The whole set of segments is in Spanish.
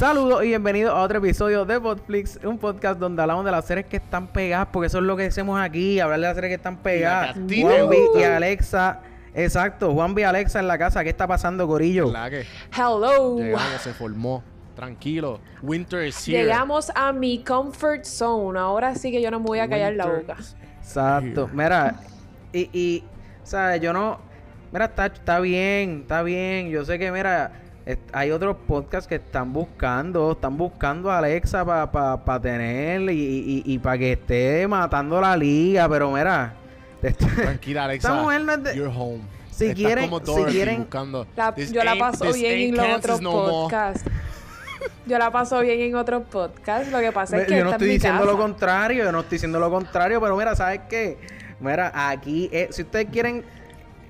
Saludos y bienvenidos a otro episodio de Botflix, un podcast donde hablamos de las series que están pegadas, porque eso es lo que hacemos aquí, hablar de las series que están pegadas. Y Juan y Alexa, exacto, Juan B y Alexa en la casa, ¿qué está pasando, que Hello. llegamos, se formó. Tranquilo. Winter is here. Llegamos a mi comfort zone. Ahora sí que yo no me voy a callar la boca. Exacto, mira, y, y, ¿sabes? Yo no, mira, está, está bien, está bien, yo sé que, mira, hay otros podcasts que están buscando, están buscando a Alexa para pa, pa tener y, y, para que esté matando la liga, pero mira, Tranquila, Alexa. Esta mujer no es de- You're home. Si Estás quieren- como si quieren- buscando. La- yo la paso bien en los otros no podcasts. Yo la paso bien en otros podcasts. Lo que pasa es que yo no estoy diciendo lo contrario, yo no estoy diciendo lo contrario, pero mira, ¿sabes qué? Mira, aquí, eh, si ustedes quieren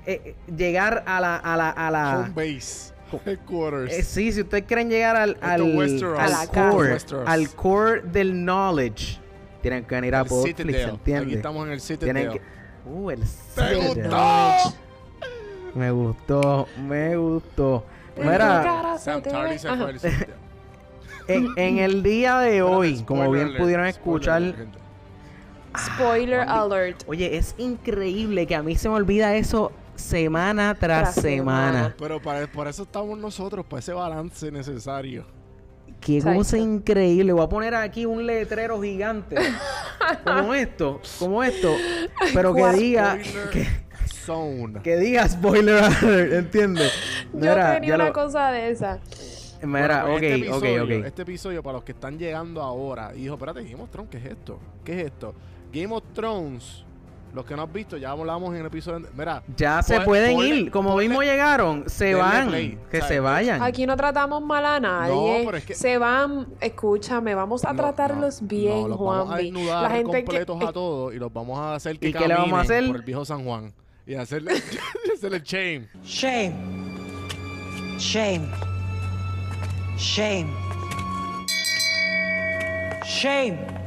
eh, eh, llegar a la, a la, a la, Home base. Headquarters. Eh, sí, si ustedes quieren llegar al, al, al core, al core del knowledge, tienen que venir a Podflix. ¿entiendes? Aquí estamos en el Tienen Citadel. que... Uh, el ¡Te Citadel. gustó! Me gustó, me gustó. Mira, Sam se fue al en, en el día de hoy, como spoiler bien alert, pudieron escuchar. Spoiler Ah, alert. oye, es increíble que a mí se me olvida eso semana tras, Tras semana. semana. Pero para, por eso estamos nosotros, para ese balance necesario. Qué Exacto. cosa increíble. Voy a poner aquí un letrero gigante. como esto, como esto. Pero que diga que, Zone. que diga spoiler alert, ¿entiendes? Yo tenía una lo- cosa de esa. Mira, Bueno, ok, pues este ok, episodio- ok. Este episodio, para los que están llegando ahora, y dijo, espérate, Game of Thrones, ¿qué es esto? ¿Qué es esto? Game of Thrones, los que no han visto, ya hablamos en el episodio. Mira, Ya se pueden ponle- ir. Como ponle- mismo llegaron, se van. play, Que ¿sabes? se vayan. Aquí no tratamos mal a nadie. pero es que- Se van, escúchame, vamos a no, tratarlos no, bien, no, los vamos a desnudar La gente que completos a todos y los vamos a hacer que ¿Y qué le vamos a caminen hacer? por el viejo San Juan. Y hacerle, y hacerle shame. Shame. Shame. Shame. Shame.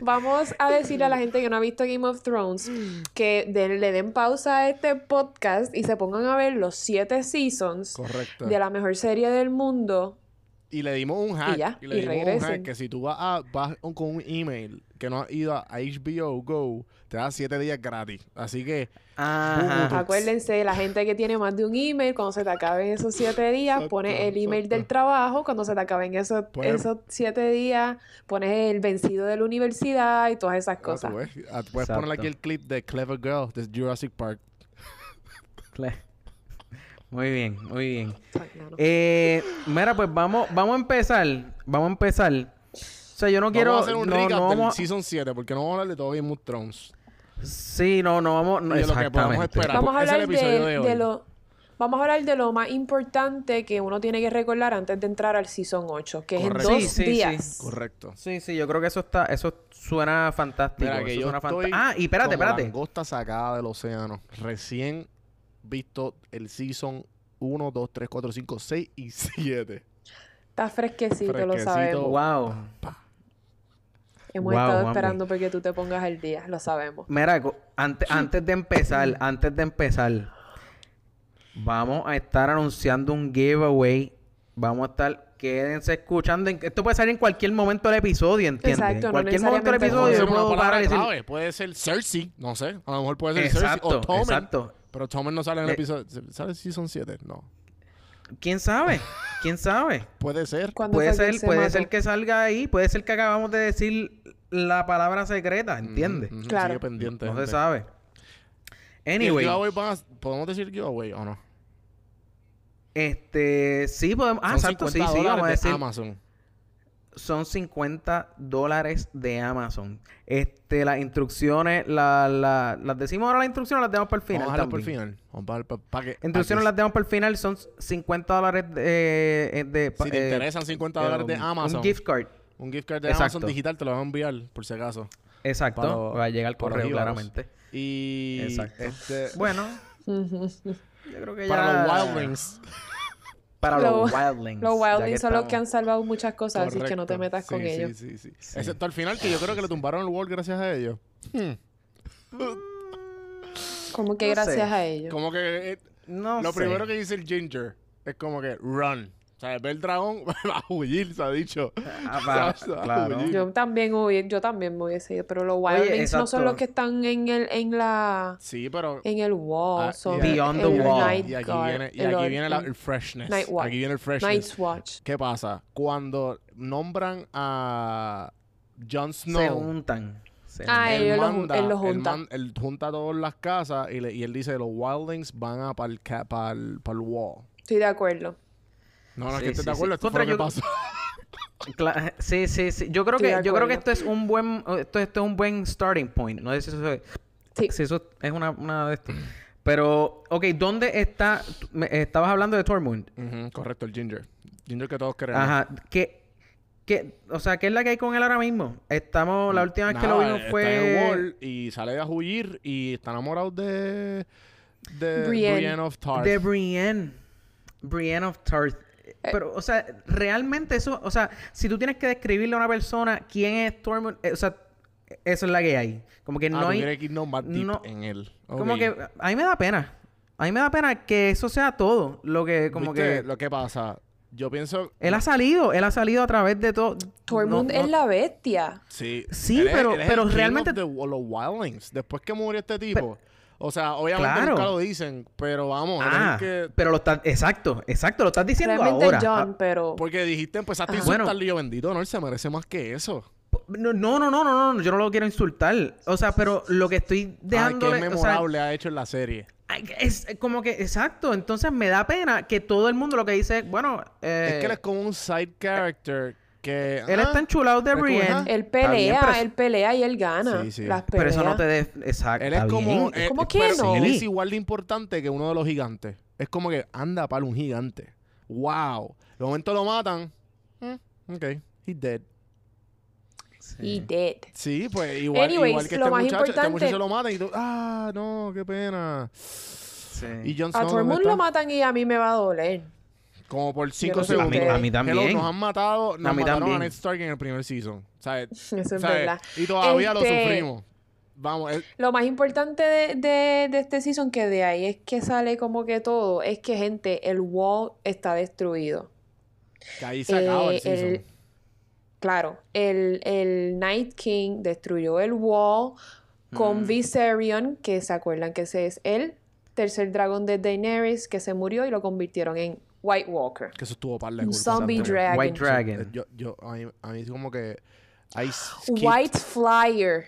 Vamos a decirle a la gente que no ha visto Game of Thrones que de- le den pausa a este podcast y se pongan a ver los siete seasons Correcto. de la mejor serie del mundo. Y le dimos un hack. Y ya, le y dimos un regresen. hack que si tú vas, a, vas con un email que no has ido a HBO Go, te da 7 días gratis. Así que Ajá. Acuérdense, la gente que tiene más de un email, cuando se te acaben esos siete días, Exacto, pones el email exacto. del trabajo. Cuando se te acaben esos, Pues- esos siete días, pones el vencido de la universidad y todas esas ah, cosas. ves, ah, puedes poner aquí el clip de Clever Girl de Jurassic Park. Cle- Muy bien, muy bien. Eh, mira, pues vamos, vamos a empezar. Vamos a empezar. O sea, yo no quiero. vamos a hacer un no, recap no del vamos Season 7 porque no vamos a hablar de todo Game of Thrones. Sí, no, no vamos. No, de lo que exactamente. esperar. Vamos a ese es el hablar de, de hoy. de lo vamos a hablar de lo más importante que uno tiene que recordar antes de entrar al season 8, que Correcto. es en dos Sí, sí, sí. días. Correcto. Sí, sí, yo creo que eso está, eso suena fantástico. Mira, que eso yo suena estoy fanta- Ah, y espérate, como espérate. langosta sacada del océano. Recién visto el Season 1, 2, 3, 4, 5, 6 y 7. Está fresquecito, lo Fresquecito. sabemos. Wow. Hemos Wow, estado esperando porque tú te pongas el día, lo sabemos. Mira, co- ante- antes de empezar, antes de empezar, vamos a estar anunciando un giveaway. Vamos a estar, quédense escuchando. en- esto puede salir en cualquier momento del episodio, ¿entiendes? Exacto, en no cualquier momento del episodio Puede ser una y decir. Puede ser Cersei, no sé. A lo mejor puede ser Cersei Exacto, o Tommen. exacto. Pero Tommen no sale en el episodio. ¿Sale Season 7? No. ¿Quién sabe? ¿Quién sabe? Puede ser. ¿Cuándo Puede ser, se puede mató? ser que salga ahí, puede ser que acabamos de decir la palabra secreta, ¿entiendes? Claro. Sigue pendiente. No se sabe. ¿Y el Anyway, a- ¿Podemos decir giveaway o no? este, sí podemos, ah, Son exacto, sí, 50 sí, vamos a de decir, Amazon. Son 50 dólares de Amazon. Este, las instrucciones, la, la- las decimos ahora las instrucciones, las damos para el final. Vamos a dejarlo por el final. Vamos a dejar pa- pa' que- pa' Instrucciones que las damos para el final, son 50 dólares de, eh, de Si te eh, interesan 50 dólares de Amazon. Un gift card. Un gift card de Exacto. Amazon digital te lo van a enviar, por si acaso. Exacto. Para va a llegar al para correo, claramente. Y Exacto. este, Bueno, yo creo que ya... para los Wildlings. Para Los- los Wildlings. Los Wildlings son los que han estamos. salvado muchas cosas, así que no te Correcto. metas con Sí, sí, ellos. Sí, sí, Excepto al final, que yo creo que le tumbaron el World gracias a ellos. Como que No gracias sé. a ellos. Como que eh, No lo sé. primero que dice el Ginger es como que run. O sea, ver el dragón va a huir, se ha dicho. Ah, va, Se va a claro. huir. Yo también hubiese, yo también me hubiese ido, pero los Oye, Wildlings no son los que están en el, en la, Sí, pero... en el wall, Ah, Beyond el the wall. Y aquí Guard, viene, y el aquí viene la- el el freshness. Night Watch. Aquí viene el freshness. Night's Watch. ¿Qué pasa? Cuando nombran a Jon Se Snow, juntan. Se Ah, él, manda, él lo él junta. man- él junta todas las casas y, le- y él dice los Wildlings van a para el, wall. Estoy de acuerdo. No, es Sí, que estoy sí, de acuerdo. sí. Esto fue lo que Contra, pasó. Cla- sí, sí, sí. Yo creo Estoy que yo creo que esto es un buen esto, esto es un buen starting point. No sé si eso, Sí. si eso es una, una de esto. Pero, ok, ¿dónde está? me- estabas hablando de Tormund. Correcto, el Ginger. Ginger que todos queremos. Ajá. ¿Qué, qué, o sea, ¿qué es la que hay con él ahora mismo? Estamos, la última vez que lo Nada, vimos está fue. en el wall y sale a huir y está enamorado de... De Brienne. Brienne of Tarth. De Brienne. Brienne of Tarth. Eh. Pero, o sea, realmente eso, o sea, si tú tienes que describirle a una persona quién es Tormund, eh, o sea, eso es la que hay. Como que Ah, no hay. más deep no- en él. Como que a mí me da pena. A mí me da pena que eso sea todo. Lo que, como ¿Viste que. Lo que pasa, yo pienso... Él ha salido, él ha salido a través de todo. Tormund no- es la bestia. Sí, Sí, él es- pero- él es pero el realmente- the- los Wildlings. Después que murió este tipo. O sea, obviamente Claro. nunca lo dicen, pero vamos, él Ah, que... pero lo estás. Exacto, exacto, lo estás diciendo Realmente ahora. John, Ah, pero... Porque dijiste, empezaste a Ajá. Bueno. yo, bendito, no, él se merece más que eso. No, no, no, no, no, no, yo no lo quiero insultar. O sea, pero lo que estoy Ay, qué dejándole. o sea, memorable ha hecho en la serie. es como que, exacto. Entonces me da pena que todo el mundo lo que dice, bueno, eh, es que él es como un side character que... él ah, está enchulado de Brienne. Él bien, pelea, eso- él pelea y él gana. Sí, sí. Las Pero eso no te de... Exacto. Él es como... bien. eh, ¿Cómo que pero no? Él es Sí. igual de importante que uno de los gigantes. Es como que anda para un gigante. Wow. De momento lo matan. Mm, ok. He's dead. He did. Sí, pues igual, Anyways, igual que lo este más muchacho. Este importante- muchacho lo matan y tú... Ah, no, qué pena. Sí. Y Jon A Snow, todo el ¿dónde mundo lo matan y a mí me va a doler. Como por 5 no sé segundos. ustedes. A mí también. Hello, nos han matado, nos A mí mataron también. a Ned Stark en el primer season. ¿Sabes? Eso es ¿Sabes? verdad. Y todavía lo Este- sufrimos. Vamos, es- Lo más importante de, de, de este season, que de ahí es que sale como que todo, es que, gente, el wall está destruido. que ahí se acaba el Eh, season. el- claro, el, el Night King destruyó el wall con Mm. Viserion, que se acuerdan que ese es el tercer dragón de Daenerys, que se murió y lo convirtieron en White Walker. Que eso estuvo par de zombie dragon. White Dragon. Eh, Yo, yo, a mí, a mí como que... I White Flyer.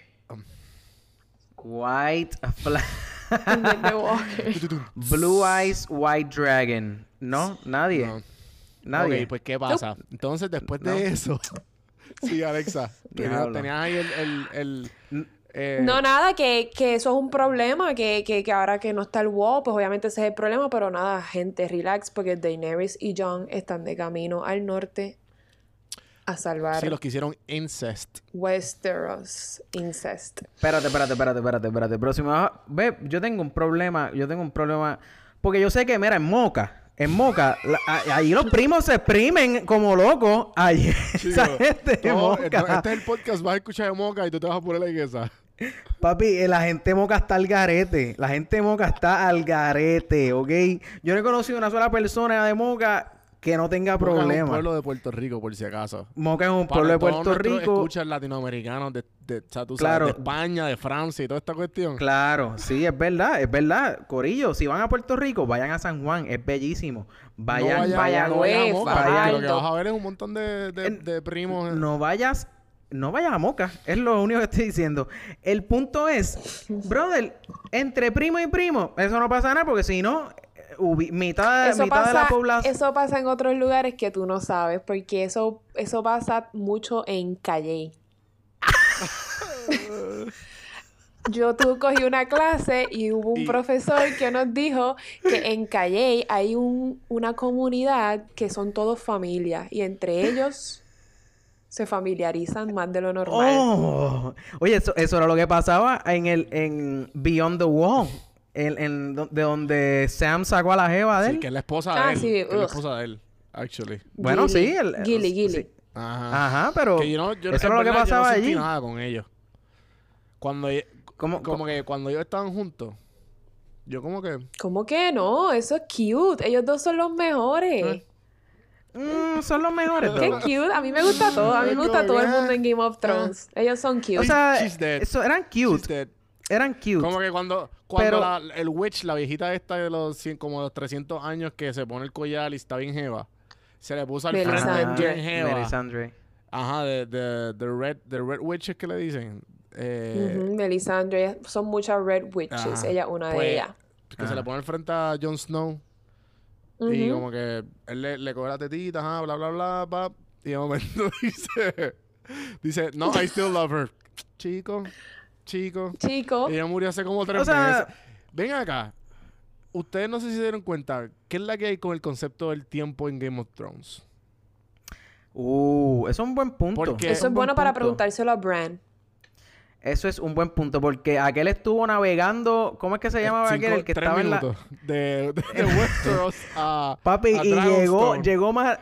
White vez de Walker. Blue Eyes White Dragon. ¿No? Nadie. No. Nadie. Ok, pues ¿qué pasa? Entonces, después de No. eso... sí, Alexa. Tenías, ahí el... el, el eh, No, nada, que, que eso es un problema, que, que, que ahora que no está el wall, pues obviamente ese es el problema, pero nada, gente, relax, porque Daenerys y Jon están de camino al norte a salvar Sí, los que hicieron incest. Westeros incest. Espérate, espérate, espérate, espérate, espérate. A- Ve, yo tengo un problema. Yo tengo un problema. Porque yo sé que, mira, en Moca. En Moca, la- ahí los primos se exprimen como locos. Ahí, esa Chico, gente de todo- Moca. esto- este es el podcast, vas a escuchar de Moca y tú te vas a poner en esa. Papi, eh, la gente de Moca está al garete. La gente Moca está al garete, ¿ok? Yo no he conocido una sola persona de Moca que no tenga Moca es un pueblo de Puerto Rico, por si acaso. Moca es un Para pueblo de Puerto Rico. escuchas latinoamericanos de, de, Claro. sabes, de España, de Francia y toda esta cuestión. Claro, sí, es verdad, es verdad. Corillo, si van a Puerto Rico, vayan a San Juan, es bellísimo. Vayan, no vayan, no Mayagüez, Moca, vayan. Lo que vas a ver es un montón de, de, de primos. no vayas, no vayas a Moca, es lo único que estoy diciendo. El punto es, brother, entre primo y primo, eso no pasa nada porque si no, eh, mitad, Eso mitad de la pasa, población. eso pasa en otros lugares que tú no sabes, porque eso, eso pasa mucho en Calle. Yo tú cogí una clase y hubo un Y- profesor que nos dijo que en Calle hay un, una comunidad que son todos familias y entre ellos se familiarizan más de lo normal. Oh, oye, eso, eso era lo que pasaba en el en Beyond the Wall, en, en do- de donde Sam sacó a la jeva de él. Sí, que es la esposa Ah, de él. sí, que es la esposa de él, actually. Bueno, Gilly, sí, el- Gilly, sí. Gilly. Ajá. Ajá, pero Que yo no- yo- eso era lo que verdad, yo no pasaba allí. nada con ellos. Cuando, ¿Cómo- como cómo? que cuando ellos estaban juntos, yo como que... ¿Cómo que no? Eso es cute. Ellos dos son los mejores. Eh. mm, son los mejores. Qué cute. A mí me gusta todo. A mí me gusta todo el mundo en Game of Ah. Thrones. Ellos son cute. O sea, She's dead. eso, eran She's cute. Eran cute. Como que cuando, cuando Pero- la- el witch, la viejita esta de los 100, como los 300 años que se pone el collar y está bien jeva, se le puso al frente Melisandre. bien jeva. Melisandre. Ajá, de, de, de red, de red witch es que le dicen. Eh, Melisandre. Son muchas Red Witches. Ajá. Ella es una Pues, de ellas. Que se le pone al frente a Jon Snow. Y como que él le, le coge la tetita, ajá, bla, bla, bla, bla. Y de momento dice, dice, no, I still love her. Chico, chico. Chico. Ella murió hace como tres O sea- meses. Ven acá. Ustedes no sé si se dieron cuenta. ¿Qué es la que hay con el concepto del tiempo en Game of Thrones? Uh, eso es un buen punto. Porque- Eso es buen bueno para punto. preguntárselo a Bran. Eso es un buen punto porque aquel estuvo navegando, ¿cómo es que se llamaba aquel? El que tres estaba en la... de, de, de Westeros a Papi, a y llegó, llegó más,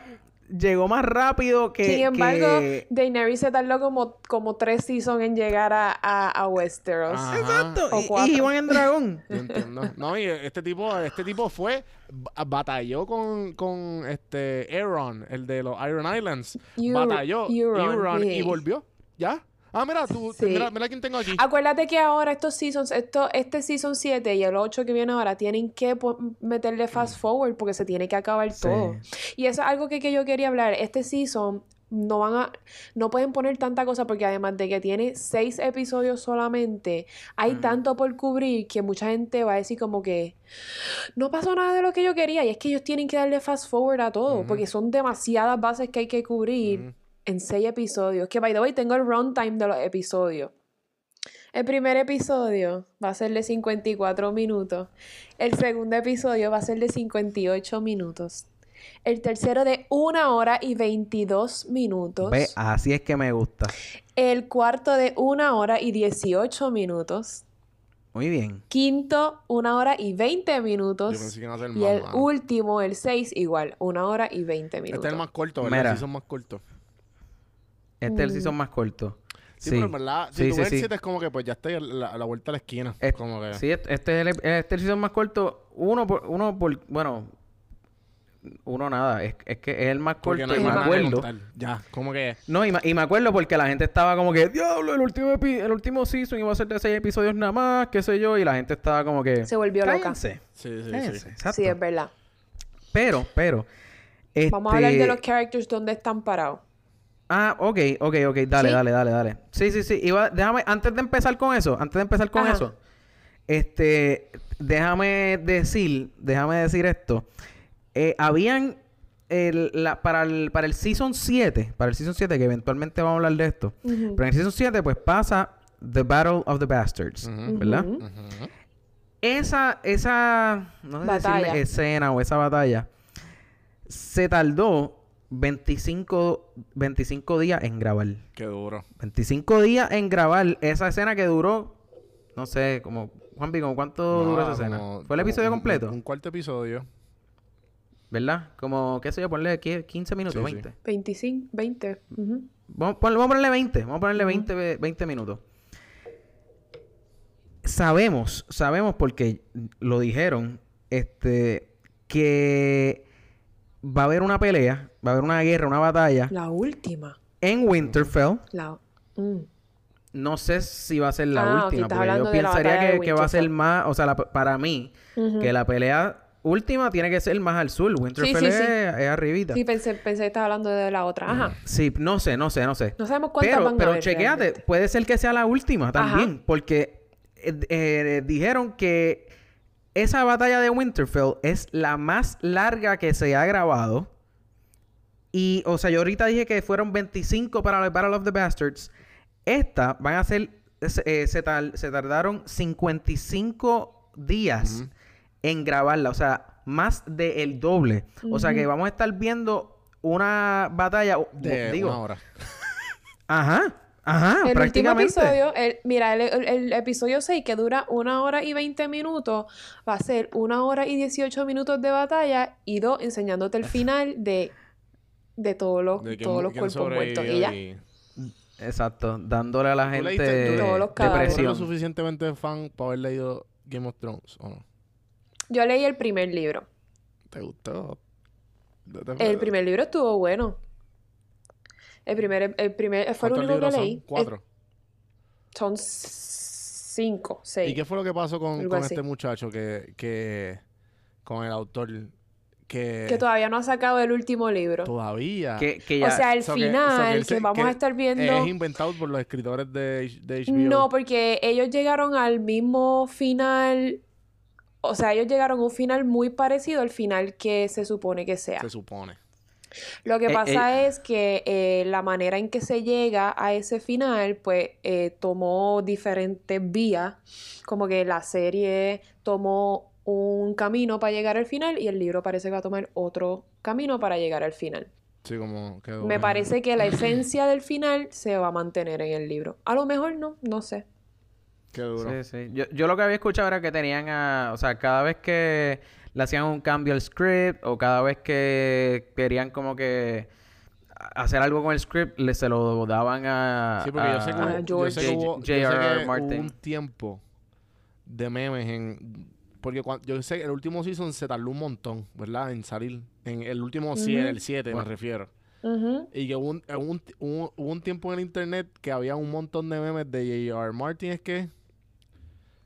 llegó más rápido que... Sin embargo, que- Daenerys se tardó como, como tres seasons en llegar a, a, a Westeros. Ajá. Exacto, O y- y, en dragón. Yo entiendo. No, y este tipo, este tipo fue, ba- batalló con, con este Euron, el de los Iron Islands. Batalló Euron, Euron y volvió. ¿Ya? Ah, mira, tú, Sí. mira, mira quién tengo aquí. Acuérdate que ahora estos seasons, esto, este season 7 y el 8 que viene ahora, tienen que meterle fast forward porque se tiene que acabar Sí. todo. Y eso es algo que, que yo quería hablar. Este season no van a, no pueden poner tanta cosa porque además de que tiene seis episodios solamente, hay Ujú. tanto por cubrir que mucha gente va a decir como que no pasó nada de lo que yo quería. Y es que ellos tienen que darle fast forward a todo Ujú. porque son demasiadas bases que hay que cubrir. En seis episodios. Que by the way, tengo el runtime de los episodios. El primer episodio va a ser de 54 minutos. El segundo episodio va a ser de 58 minutos. El tercero de 1 hora y 22 minutos. Ve, así es que me gusta. El cuarto de 1 hora y 18 minutos. Muy bien. Quinto, 1 hora y 20 Yo minutos. pensé que iba a ser Y el mano. último, el 6, igual, 1 hora y 20 minutos. Este es el más corto, ¿verdad? Mira. Sí, son más cortos. Este es el season más corto. Sí, pero en verdad, si Sí, tú sí, ves el sí. 7 es como que pues ya estoy a la, a la vuelta a la esquina. Es- como que... Sí, este este es el, este es el season más corto. Uno por, uno por, bueno, uno nada. Es, es que es el más porque corto no hay y me acuerdo. Ya, como que... No, y, me acuerdo porque la gente estaba como que, diablo, el último, epi- el último season iba a ser de seis episodios nada más, qué sé yo, y la gente estaba como que... Se volvió loca. Cállense, Sí, sí, cállense, sí. exacto. Sí, es verdad. Pero, pero... Vamos a hablar de este- los characters donde están parados. Ah, ok, ok, ok, dale, ¿Sí? dale, dale, dale. Sí, sí, sí. Iba, déjame, antes de empezar con eso, antes de empezar con Ajá. eso, este, déjame decir, déjame decir esto. Eh, habían, el, la, para, el, para el Season 7, para el Season 7, que eventualmente vamos a hablar de esto, Ujú. pero en el Season 7, pues pasa The Battle of the Bastards. ¿verdad? Esa, esa, no sé si Batalla. decirle escena o esa batalla, se tardó 25, 25 días en grabar. Qué duro. 25 días en grabar esa escena que duró, no sé, como, Juanpi, ¿como cuánto duró esa No, escena? como- ¿Fue el episodio un- completo? Un, cuarto episodio. ¿Verdad? Como, qué sé yo, ponle aquí 15 minutos, Sí, sí. 20. 25, 20. ujú. Vamos, ponle- vamos a ponerle 20, vamos a ponerle Ujú. 20, ve- 20 minutos. Sabemos, sabemos porque lo dijeron, este, que va a haber una pelea, va a haber una guerra, una batalla La última. en Winterfell. La... mm. No sé si va a ser la Ah, última, porque yo pensaría que, va a ser más, o sea, la- para mí, que la pelea última tiene que ser más al sur. Winterfell sí, sí. Es, es arribita. Sí, Sí. pensé, pensé que estabas hablando de la otra. Ajá. no sé, no sé, no sé. No sabemos cuántas Pero, van a pero haber chequéate, realmente. puede ser que sea la última también, porque eh, eh, dijeron que esa batalla de Winterfell es la más larga que se ha grabado. Y, o sea, yo ahorita dije que fueron 25 para la Battle of the Bastards. Esta van a ser, se, eh, se tar- se tardaron 55 días en grabarla, o sea, más del doble. O sea que vamos a estar viendo una batalla, De digo, una hora. Ajá, ajá, El último prácticamente. episodio, el- mira, el, el- el episodio 6 que dura una hora y 20 minutos, va a ser una hora y 18 minutos de batalla y dos enseñándote el final de, de todos los, De quién- todos los cuerpos muertos. Y ya. Exacto, dándole a la ¿Tú gente leíste- tú- Todos los ¿Tú eres cadáveres. lo depresión. suficientemente fan para haber leído Game of Thrones o no? Yo leí el primer libro. ¿Te gustó? El primer libro estuvo bueno. El primer, el primer fue el ¿Cuántos único que libros son? leí. Cuatro. Son cinco, seis. ¿Y qué fue lo que pasó con, este muchacho que, que con el autor que, Que todavía no ha sacado el último libro. todavía Que, que ya... O sea, el So que- so que final que, vamos que a estar viendo. es inventado por los escritores de, de HBO. No, porque ellos llegaron al mismo final. O sea, ellos llegaron a un final muy parecido al final que se supone que sea. se supone. Lo que Eh, pasa es que eh, la manera en que se llega a ese final, pues eh, tomó diferentes vías. Como que la serie tomó un camino para llegar al final y el libro parece que va a tomar otro camino para llegar al final. Sí, como quedó Me bien. parece que la esencia del final se va a mantener en el libro. A lo mejor no, no sé. Qué duro. Sí, sí. Yo, yo lo que había escuchado era que tenían a... O sea, cada vez que le hacían un cambio al script o cada vez que querían como que hacer algo con el script, le se lo daban a... Sí, porque yo sé que hubo, yo sé que George. hubo- yo sé J.R.R. que hubo Martin. un tiempo de memes en... Porque cuan- yo sé que el último season se tardó un montón, ¿verdad? En salir. En el último 7, Ujú. el 7 me refiero. Y que hubo un, hubo un, hubo- hubo un tiempo en el internet que había un montón de memes de J.R. Martin, es que...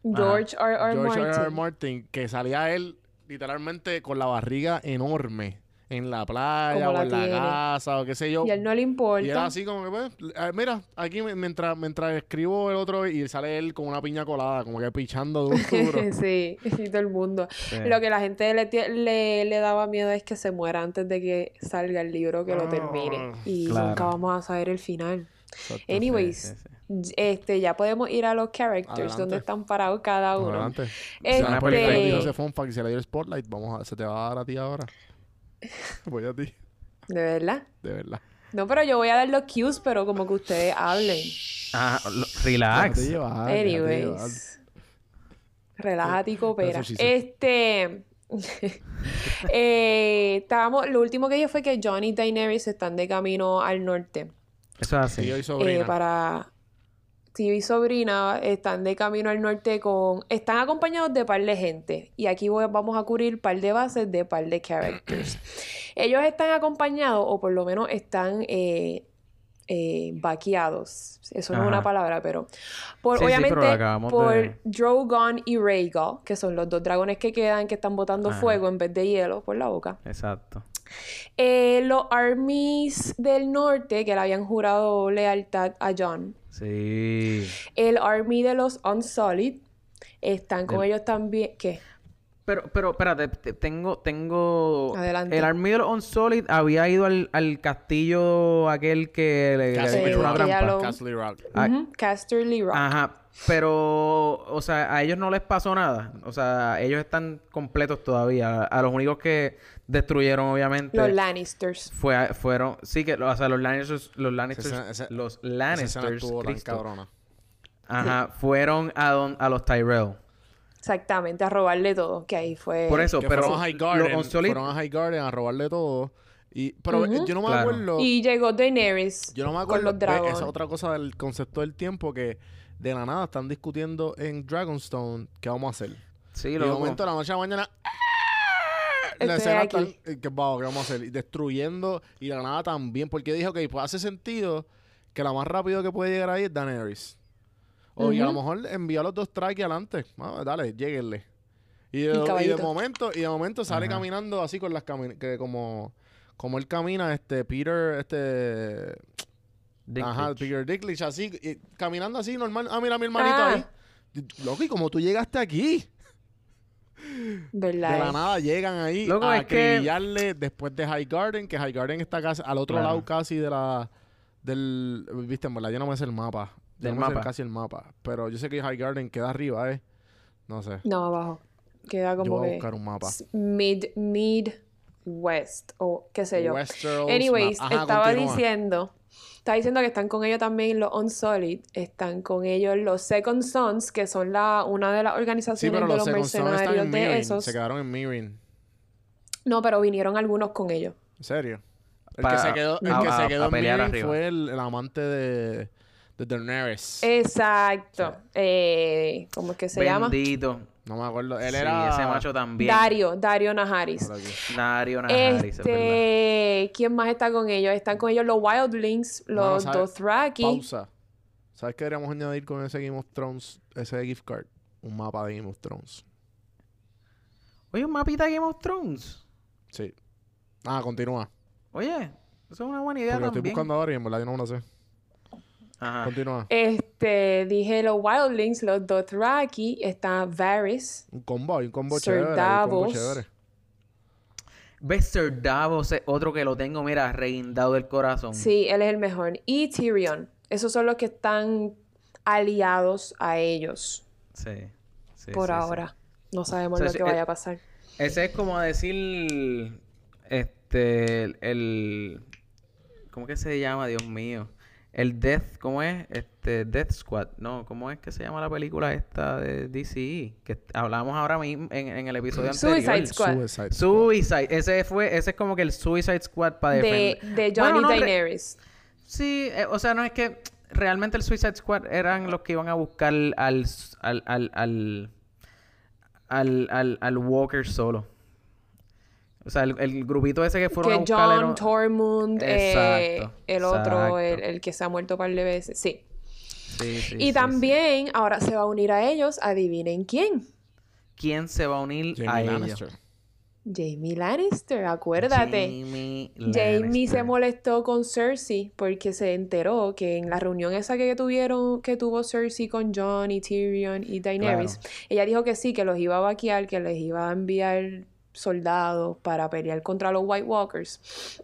George R. R. George R. R. Martin. Martin, que salía él literalmente con la barriga enorme en la playa Como o la en la tiene. casa o qué sé yo. Y él no le importa. Y era así como que, pues, eh, mira, aquí me- mientras, mientras escribo el otro y sale él con una piña colada, como que pichando duro. duro. sí, y todo el mundo. Sí. Lo que la gente le, le, le daba miedo es que se muera antes de que salga el libro, que lo termine. Ah, Y claro. nunca vamos a saber el final. Exacto. Anyways, sí, sí. Este ya podemos ir a los characters, Adelante. donde están parados cada uno. Adelante. Este- perfecto. Este- ese fun fact y se le dio el spotlight. Vamos a, se te va a dar a ti ahora. Voy a ti, De verdad. de verdad. No, pero yo voy a dar los cues, pero como que ustedes hablen. Ah, lo- relax. llevar. Anyways. Relájate y coopera. Este. eh, estábamos, lo último que dije fue que John y Daenerys están de camino al norte. Eso es así. Eh, para. Tío y sobrina están de camino al norte con. Están acompañados de par de gente. Y aquí voy- vamos a cubrir par de bases de par de characters. Ellos están acompañados, o por lo menos están eh, eh, vaqueados. Eso no es una palabra, pero. Por, Sí, sí, obviamente, pero por de- Drogon y Rhaegal, que son los dos dragones que quedan, que están botando Ajá. fuego en vez de hielo por la boca. Exacto. Eh, los armies del norte que le habían jurado lealtad a John. Sí. El army de los Unsullied están con ellos también. ¿Qué? Pero, pero, espérate, te- tengo, tengo... Adelante. El Army de los Unsolid había ido al, al castillo aquel que le, le Castle había hecho una Rock. trampa. Ya lo- Castle Rock. Ah, Casterly Rock. Ajá, pero, o sea, a ellos no les pasó nada. O sea, ellos están completos todavía. A los únicos que destruyeron, obviamente, Los Lannisters. fue, fueron... Sí, que, o sea, los Lannisters... Los Lannisters... Esa- esa- los Lannisters, Cristo. Ajá, fueron a, don- a los Tyrell. Exactamente, a robarle todo. Que ahí fue. Por eso, Que pero fueron a High los Garden, fueron a High Garden a robarle todo. Y, pero yo no me Claro. acuerdo. Y llegó Daenerys Yo no me con acuerdo. los ve, dragones. Esa es otra cosa del concepto del tiempo que de la nada están discutiendo en Dragonstone qué vamos a hacer. Sí, y de loco. momento, de la noche a la mañana. La Estoy escena aquí. tan- ¿qué, vamos, ¿Qué vamos a hacer? Y destruyendo y de la nada también. Porque dije, ok, pues hace sentido que la más rápido que puede llegar ahí es Daenerys. O y a lo mejor envía a los dos tracks adelante. Ah, dale, lleguenle. Y de, y de caballito. momento, y de momento sale Ajá. caminando así con las cami- que como como él camina, este Peter, este Ajá, Dinklage. Peter Dinklage, así, y caminando así normal. Ah, mira a mi hermanito Ah. ahí. Loco, ¿y cómo tú llegaste aquí? ¿Verdad? De la nada llegan ahí Loco, a es que- después de High Garden, que High Garden está casi al otro Claro. lado casi de la del viste, en verdad yo no me sé el mapa. Del no mapa. casi el mapa, pero yo sé que High Garden queda arriba, eh. No sé. No, abajo. Queda Yo como voy a que. buscar un mapa. Mid, mid, west. O qué sé yo. Westeros Anyways. Ajá, estaba continúa. diciendo. Estaba diciendo que están con ellos también los Unsullied. Están con ellos los Second Sons, que son la, una de las Sí, organizaciones pero de los mercenarios en de esos. Se quedaron en Meereen. No, pero vinieron algunos con ellos. ¿En serio? El Pa- que se quedó, el a- que a- se quedó en arriba. fue el, el amante de, de Daenerys. Exacto. Eh, ¿Cómo es que se llama? Bendito. No me acuerdo. Él Sí, era. ese macho también. Dario, Dario Najaris. Dario Najaris, es verdad. Este, ¿quién más está con ellos? Están con ellos los Wildlings, los ¿sabes? Dothraki. Pausa. ¿Sabes qué deberíamos añadir con ese Game of Thrones, ese gift card? Un mapa de Game of Thrones. Oye, un mapita de Game of Thrones. Sí. Ah, continúa. Oye, eso es una buena idea Porque lo estoy también. buscando ahora y en verdad yo no me lo sé. Ajá. Continúa. Este, dije los Wildlings, los Dothraki, está Varys. Un combo, un combo Sir chévere. hay un combo Davos. chévere. Bester Davos es otro que lo tengo, mira, reguindado del corazón. Sí, él es el mejor. Y Tyrion. Esos son los que están aliados a ellos Sí. sí, por sí, sí. ahora. No sabemos O sea, lo que vaya a pasar. Ese es como decir. Este. El. el- ¿Cómo que se llama? Dios mío. El Death. ¿Cómo es? Este. Death Squad. No, ¿cómo es que se llama la película esta de DCE? Que hablamos ahora mismo en, en el episodio Suicide anterior. Squad. Suicide Squad. Suicide. Ese fue. Ese es como que el Suicide Squad para De, defender. de Johnny Bueno, no, re- Daenerys. Sí, eh, o sea, no es que realmente el Suicide Squad eran los que iban a buscar al al al al al, al, al Walker solo. O sea, el, el grupito ese que fueron a Que buscar John, Tormund, eh, Exacto, el otro, el, que se ha muerto un par de veces. Sí. Sí, sí, y sí, también ahora se va a unir a ellos, adivinen quién. ¿Quién se va a unir a Jamie ellos? Lannister. Jamie Lannister, acuérdate. Jamie Jamie se Lannister. molestó con Cersei porque se enteró que en la reunión esa que tuvieron, que tuvo Cersei con Jon y Tyrion y Daenerys, ella dijo que sí, que los iba a vaquear, que les iba a enviar soldados para pelear contra los White Walkers.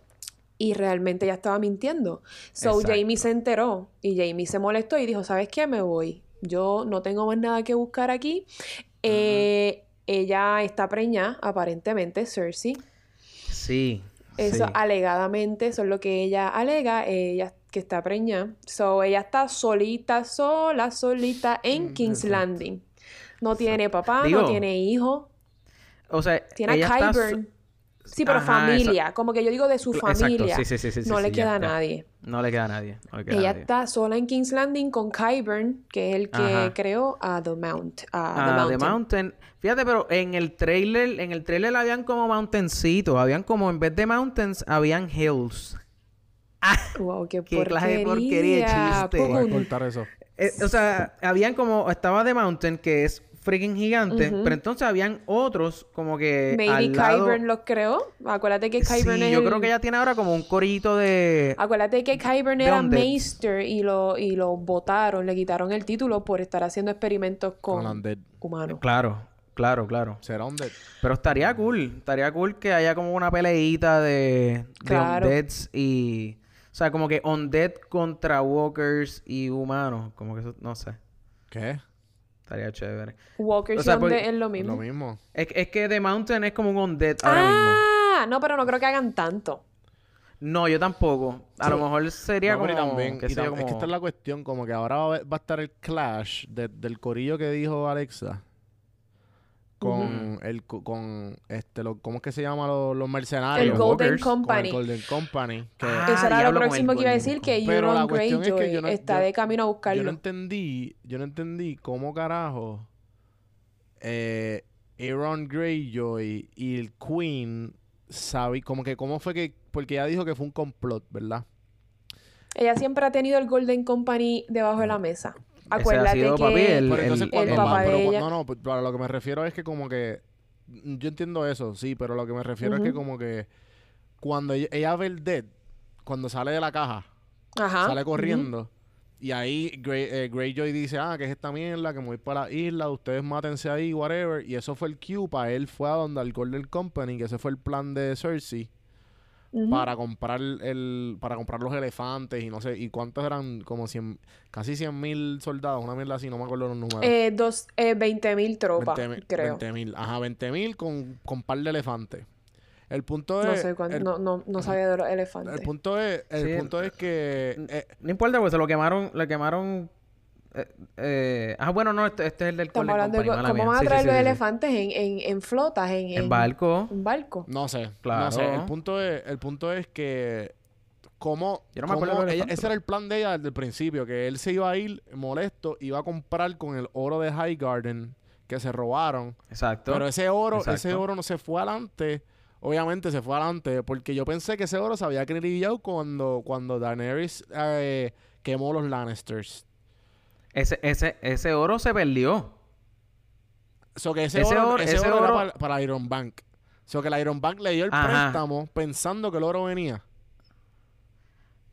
Y realmente ella estaba mintiendo. So Exacto. Jamie se enteró y Jamie se molestó y dijo, ¿sabes qué? Me voy. Yo no tengo más nada que buscar aquí. Eh, ella está preñada, aparentemente, Cersei. Sí. Eso sí. alegadamente, eso es lo que ella alega, ella que está preñada. So, ella está solita, sola, solita en Mm, King's. Landing. No tiene papá, Digo, no tiene hijo, O sea, tiene a ella Kyburn. Sí, pero Ajá, familia, como que yo digo de su exacto, familia. sí, sí, sí, sí, no sí, le queda a nadie. No le queda a nadie. No le queda Ella nadie. está sola en King's Landing con Kyburn, que es el que Ajá. creó a The Mount. A The Ah, Mountain. The Mountain. Fíjate, pero en el trailer, en el trailer habían como mountaincitos, habían como en vez de mountains, habían hills. Wow, qué, Qué clase de porquería de chiste. Voy a cortar eso. Eh, o sea, habían como, estaba The Mountain, que es freaking gigante, pero entonces habían otros como que Maybe al lado... Kyburn los creó. Acuérdate que Kyburn Sí, es yo creo que ella tiene ahora como un corito de... Acuérdate que Kyburn De era Undead. Maester y lo, y lo votaron, le quitaron el título por estar haciendo experimentos con Con Undead. humanos. Claro, claro, claro. Será Undead. Pero estaría cool, estaría cool que haya como una peleita de, de Claro. undeads y... O sea, como que undead contra walkers y humanos. Como que eso, no sé. ¿Qué? Estaría chévere. Walkers O sea, y Undead es lo mismo. lo mismo. Es, es que The Mountain es como un undead ahora mismo. Ah, no, pero no creo que hagan tanto. No, yo tampoco. A lo mejor sería No, como... también, Es que esta es la cuestión, como que ahora va a, haber- va a estar el clash de- del corillo que dijo Alexa con el co- con este lo, ¿cómo es que se llama los, los mercenarios? El Golden Walkers, con Con el Company. Golden Company. Que Ah, Eso era lo próximo el que iba a decir, que Pero la Euron cuestión es que yo no- está yo- de camino a yo buscarlo. no entendí, yo no entendí cómo carajo eh, Aaron Greyjoy y el Queen sabe como que cómo fue que porque ella dijo que fue un complot, ¿verdad? Ella siempre ha tenido el Golden Company debajo de la mesa. Ha Acuérdate sido, que... papi, el- Pero entonces el- cuando el va- papá pero de cu- ella- no, no, pues, para lo que me refiero es que como que mm, yo entiendo eso, sí, pero lo que me refiero es que como que cuando ella, ella ve el dead, cuando sale de la caja, Ajá. sale corriendo y ahí Grey, eh, Greyjoy dice, "Ah, que es esta mierda, que me voy para la isla, ustedes mátense ahí, whatever." Y eso fue el cue para él fue a donde al Golden Company, que ese fue el plan de Cersei Para comprar el para comprar los elefantes y no sé, y cuántos eran como 100 casi 100 mil soldados, una mierda así, no me acuerdo los números. Eh, dos, eh, 20.000 tropas, 20 creo. 20.000, ajá, 20.000 con, con par de elefantes. El punto No es. sé cuánto, el, no, no, no sabía de los elefantes. el punto es. El Sí. punto es que. eh, No importa, porque se lo quemaron... Le quemaron... eh, eh, Ah, bueno, no, este, este es el del Estamos hablando de co- cómo van a traer sí, los sí, sí. elefantes en, en, en flotas, en, En barco. En barco. no sé. Claro. No sé. El punto es. El punto es que. Cómo, Yo no me acuerdo cómo ella- ese era el plan de ella desde el principio, que él se iba a ir molesto, iba a comprar con el oro de High Garden, que se robaron. Exacto. Pero ese oro, ese oro no se fue adelante. Obviamente se fue adelante porque yo pensé que ese oro se había acribillado cuando, cuando Daenerys eh, quemó los Lannisters. Ese, ese, ese oro se perdió. So que ese, Ese oro, oro- ese ese oro era oro- para, para Iron Bank. So que la Iron Bank le dio el Ajá. préstamo pensando que el oro venía.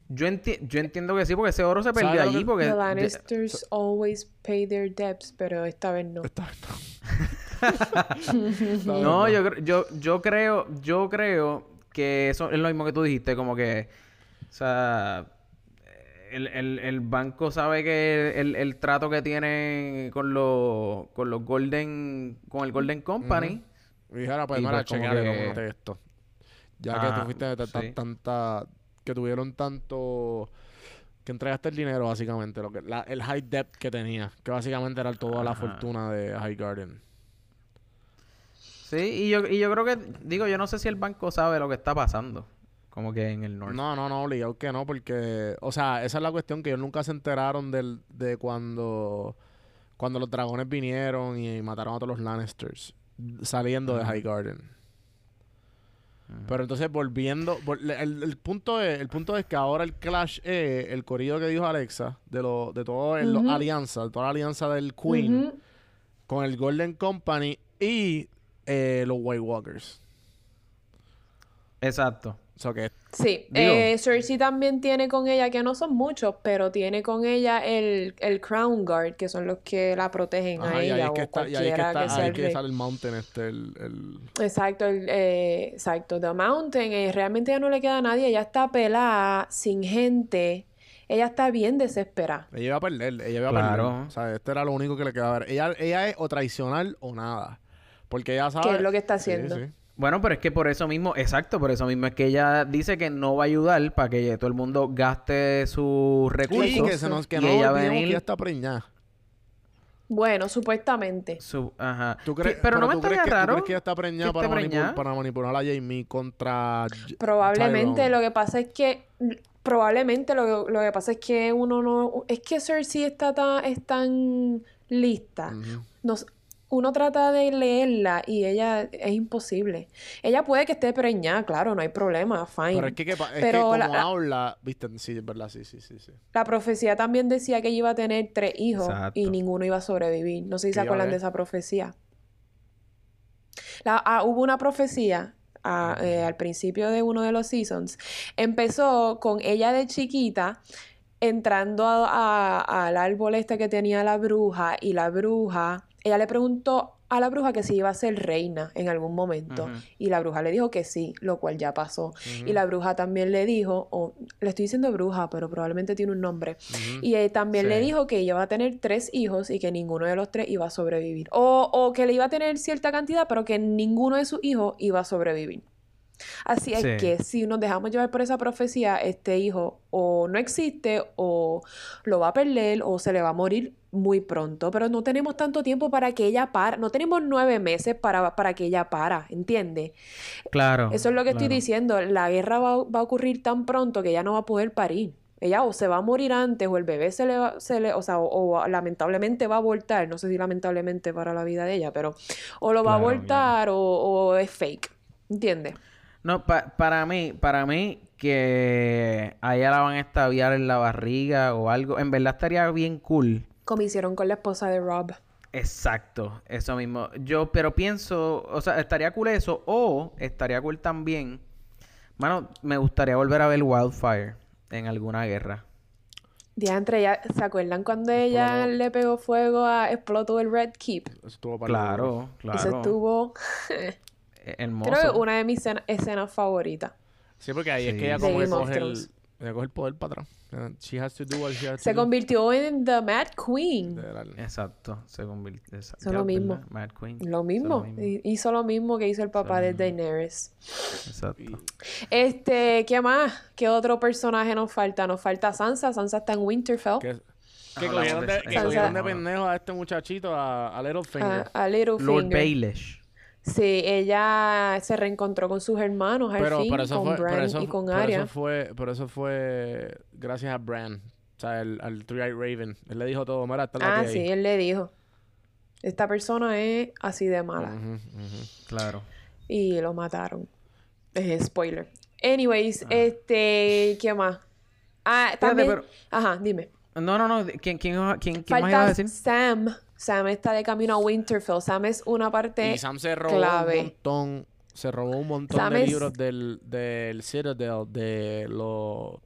Yo, enti- yo entiendo que sí, porque ese oro se ¿Sabes perdió allí. que- Porque The de- Lannisters always pay their debts, pero esta vez no. Está- No, yo, cre- yo, yo creo, yo creo que eso es lo mismo que tú dijiste, como que, o sea, el, el, el banco sabe que el, el trato que tiene con los, con los Golden, con el Golden Company, Y dijera, pues, Y mira, pues como que- esto. Ya que tú fuiste sí. tanta... Que tuvieron tanto... Que entregaste el dinero, básicamente. Lo que, la- el high debt que tenía. Que básicamente era toda la fortuna de High Garden. sí, y yo, y yo creo que, digo, yo no sé si el banco sabe lo que está pasando, como que en el norte. No, no, no, obligado que no, porque... O sea, esa es la cuestión que ellos nunca se enteraron del, de cuando... Cuando los dragones vinieron y mataron a todos los Lannisters. Saliendo de. High Garden. Pero entonces volviendo, vol- el, el punto es, el punto es que ahora el clash es el corrido que dijo Alexa de lo, de todo el Ujú. alianza, de toda la alianza del Queen con el Golden Company y eh, los White Walkers. Exacto. Que Sí, eh, Cersei también tiene con ella, que no son muchos, pero tiene con ella el, el Crown Guard, que son los que la protegen ajá, a y ahí ella es que o está, y ahí es que cualquiera está, que sea ahí el que sale el Mountain este, el, el- Exacto, el, eh, exacto, The Mountain, eh, realmente ya no le queda a nadie, ella está pelada, sin gente, ella está bien desesperada. ella iba a perder, ella iba a Claro. perder. O sea, este era lo único que le quedaba ver. Ella, ella es o tradicional o nada. Porque ella sabe. es lo que está Sí, haciendo? sí. Bueno, pero es que por eso mismo, exacto, por eso mismo es que ella dice que no va a ayudar para que todo el mundo gaste sus recursos. Y que, se nos, que y no ella venir- que ella está preñada. Bueno, supuestamente. su- ajá. ¿Tú crees, Que- pero, no me estaría que, ¿tú raro. crees que ella está preñada que para, preñada? para manipular a Jamie contra Probablemente Tyrone? lo que pasa es que probablemente lo, lo que pasa es que uno no es que Cersei está tan es tan lista. Ujú. Nos- uno trata de leerla y ella es imposible. Ella puede que esté preñada, claro, no hay problema, fine. Pero es que, que es que Pero como la- la- habla, viste, sí, es verdad, sí, sí, sí, sí. La profecía también decía que ella iba a tener tres hijos Exacto. y ninguno iba a sobrevivir. No sé si Que se acuerdan de esa profecía. La- ah, hubo una profecía ah, eh, al principio de uno de los seasons. Empezó con ella de chiquita entrando a- a- al árbol este que tenía la bruja y la bruja, ella le preguntó a la bruja que si iba a ser reina en algún momento y la bruja le dijo que sí, lo cual ya pasó. Y la bruja también le dijo, o le estoy diciendo bruja, pero probablemente tiene un nombre. Y eh, también le dijo que iba a tener tres hijos y que ninguno de los tres iba a sobrevivir. O, o que le iba a tener cierta cantidad, pero que ninguno de sus hijos iba a sobrevivir. Así es Sí. que si nos dejamos llevar por esa profecía, este hijo o no existe o lo va a perder o se le va a morir muy pronto. Pero no tenemos tanto tiempo para que ella para. No tenemos nueve meses para, para que ella para, ¿entiendes? Claro. Eso es lo que estoy diciendo. La guerra va, va a ocurrir tan pronto que ella no va a poder parir. Ella o se va a morir antes o el bebé se le va, se le, o sea, o, o lamentablemente va a abortar. No sé si lamentablemente para la vida de ella, pero o lo va a abortar o, o es fake. ¿Entiendes? No, pa- para mí, para mí, que a ella la van a estabiar en la barriga o algo. En verdad estaría bien cool. Como hicieron con la esposa de Rob. Exacto, eso mismo. Yo, pero pienso, o sea, estaría cool eso, o estaría cool también. Mano, me gustaría volver a ver Wildfire en alguna guerra. Diantre, ya, ¿se acuerdan cuando ella Explotó. le pegó fuego a explotó el Red Keep? Eso estuvo para. Claro, claro. Eso estuvo, Hermoso. creo que una de mis escena- escenas favoritas. Sí, porque ahí es que ella como que coge el, Thrones. ella coge el poder para atrás. She has to do what she has Se to do. convirtió en The Mad Queen. Exacto, se convirtió. Lo mismo. Mad Queen. Lo mismo. hi- Hizo lo mismo que hizo el papá de. Daenerys. Exacto. Y- Este, ¿qué más? ¿Qué otro personaje nos falta? Nos falta Sansa. Sansa está en Winterfell. Que, que Hablamos cogieron de de, que cogieron pendejo a este muchachito, a, a Littlefinger. A, a Littlefinger. Lord Baelish. Sí, ella se reencontró con sus hermanos al pero, fin, pero eso con fue, Bran pero eso, y con pero Arya. eso fue, pero eso fue gracias a Bran. O sea, el, al Three-Eyed Raven. Él le dijo todo, mira, la Ah, sí, él le dijo. Esta persona es así de mala. Claro. Y lo mataron. Eh, spoiler. Anyways, Ah. este, ¿qué más? Ah, también. pero- Ajá, dime. No, no, no. ¿Quién, quién, quién, quién más iba a Falta decir? Sam. Sam está de camino a Winterfell. Sam es una parte Y Sam se robó clave. un montón, se robó un montón Sam de es- libros del, del Citadel, de los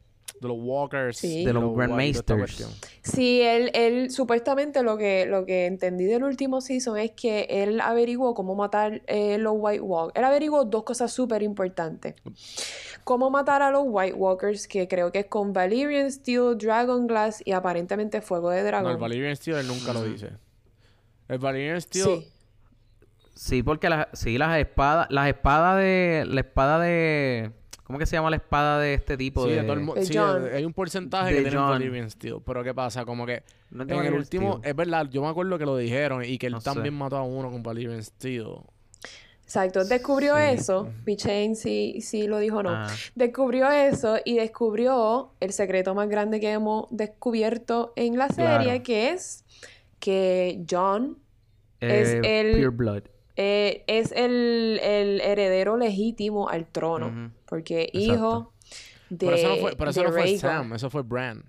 de los Walkers, Sí. De los esta Grandmasters. Sí, él, él supuestamente lo que, lo que entendí del último season es que él averiguó cómo matar eh, los White Walkers. Él averiguó dos cosas súper importantes. Cómo matar a los White Walkers, que creo que es con Valyrian Steel, Dragon Glass y aparentemente Fuego de No, Dragón. el Valyrian Steel él nunca lo dice. El Valyrian Steel Sí. Sí, porque las, sí, las espadas, las espadas de, la espada de, ¿cómo que se llama la espada de este tipo Sí, de? de todo el mu- de sí, hay un porcentaje De que tiene Jon. Valyrian Steel. Pero ¿qué pasa? Como que No en el último, Steel. es verdad, yo me acuerdo que lo dijeron y que él No sé. también mató a uno con Valyrian Steel. Exacto, descubrió Sí. eso. Pichain sí, sí lo dijo o no. Ah. Descubrió eso y descubrió el secreto más grande que hemos descubierto en la serie, Claro. que es que John es Eh, el- Pure Blood. eh, es el, el heredero legítimo al trono. Ujú. Porque Exacto. hijo de, Pero eso no fue, pero eso no fue. Sam, eso fue Bran.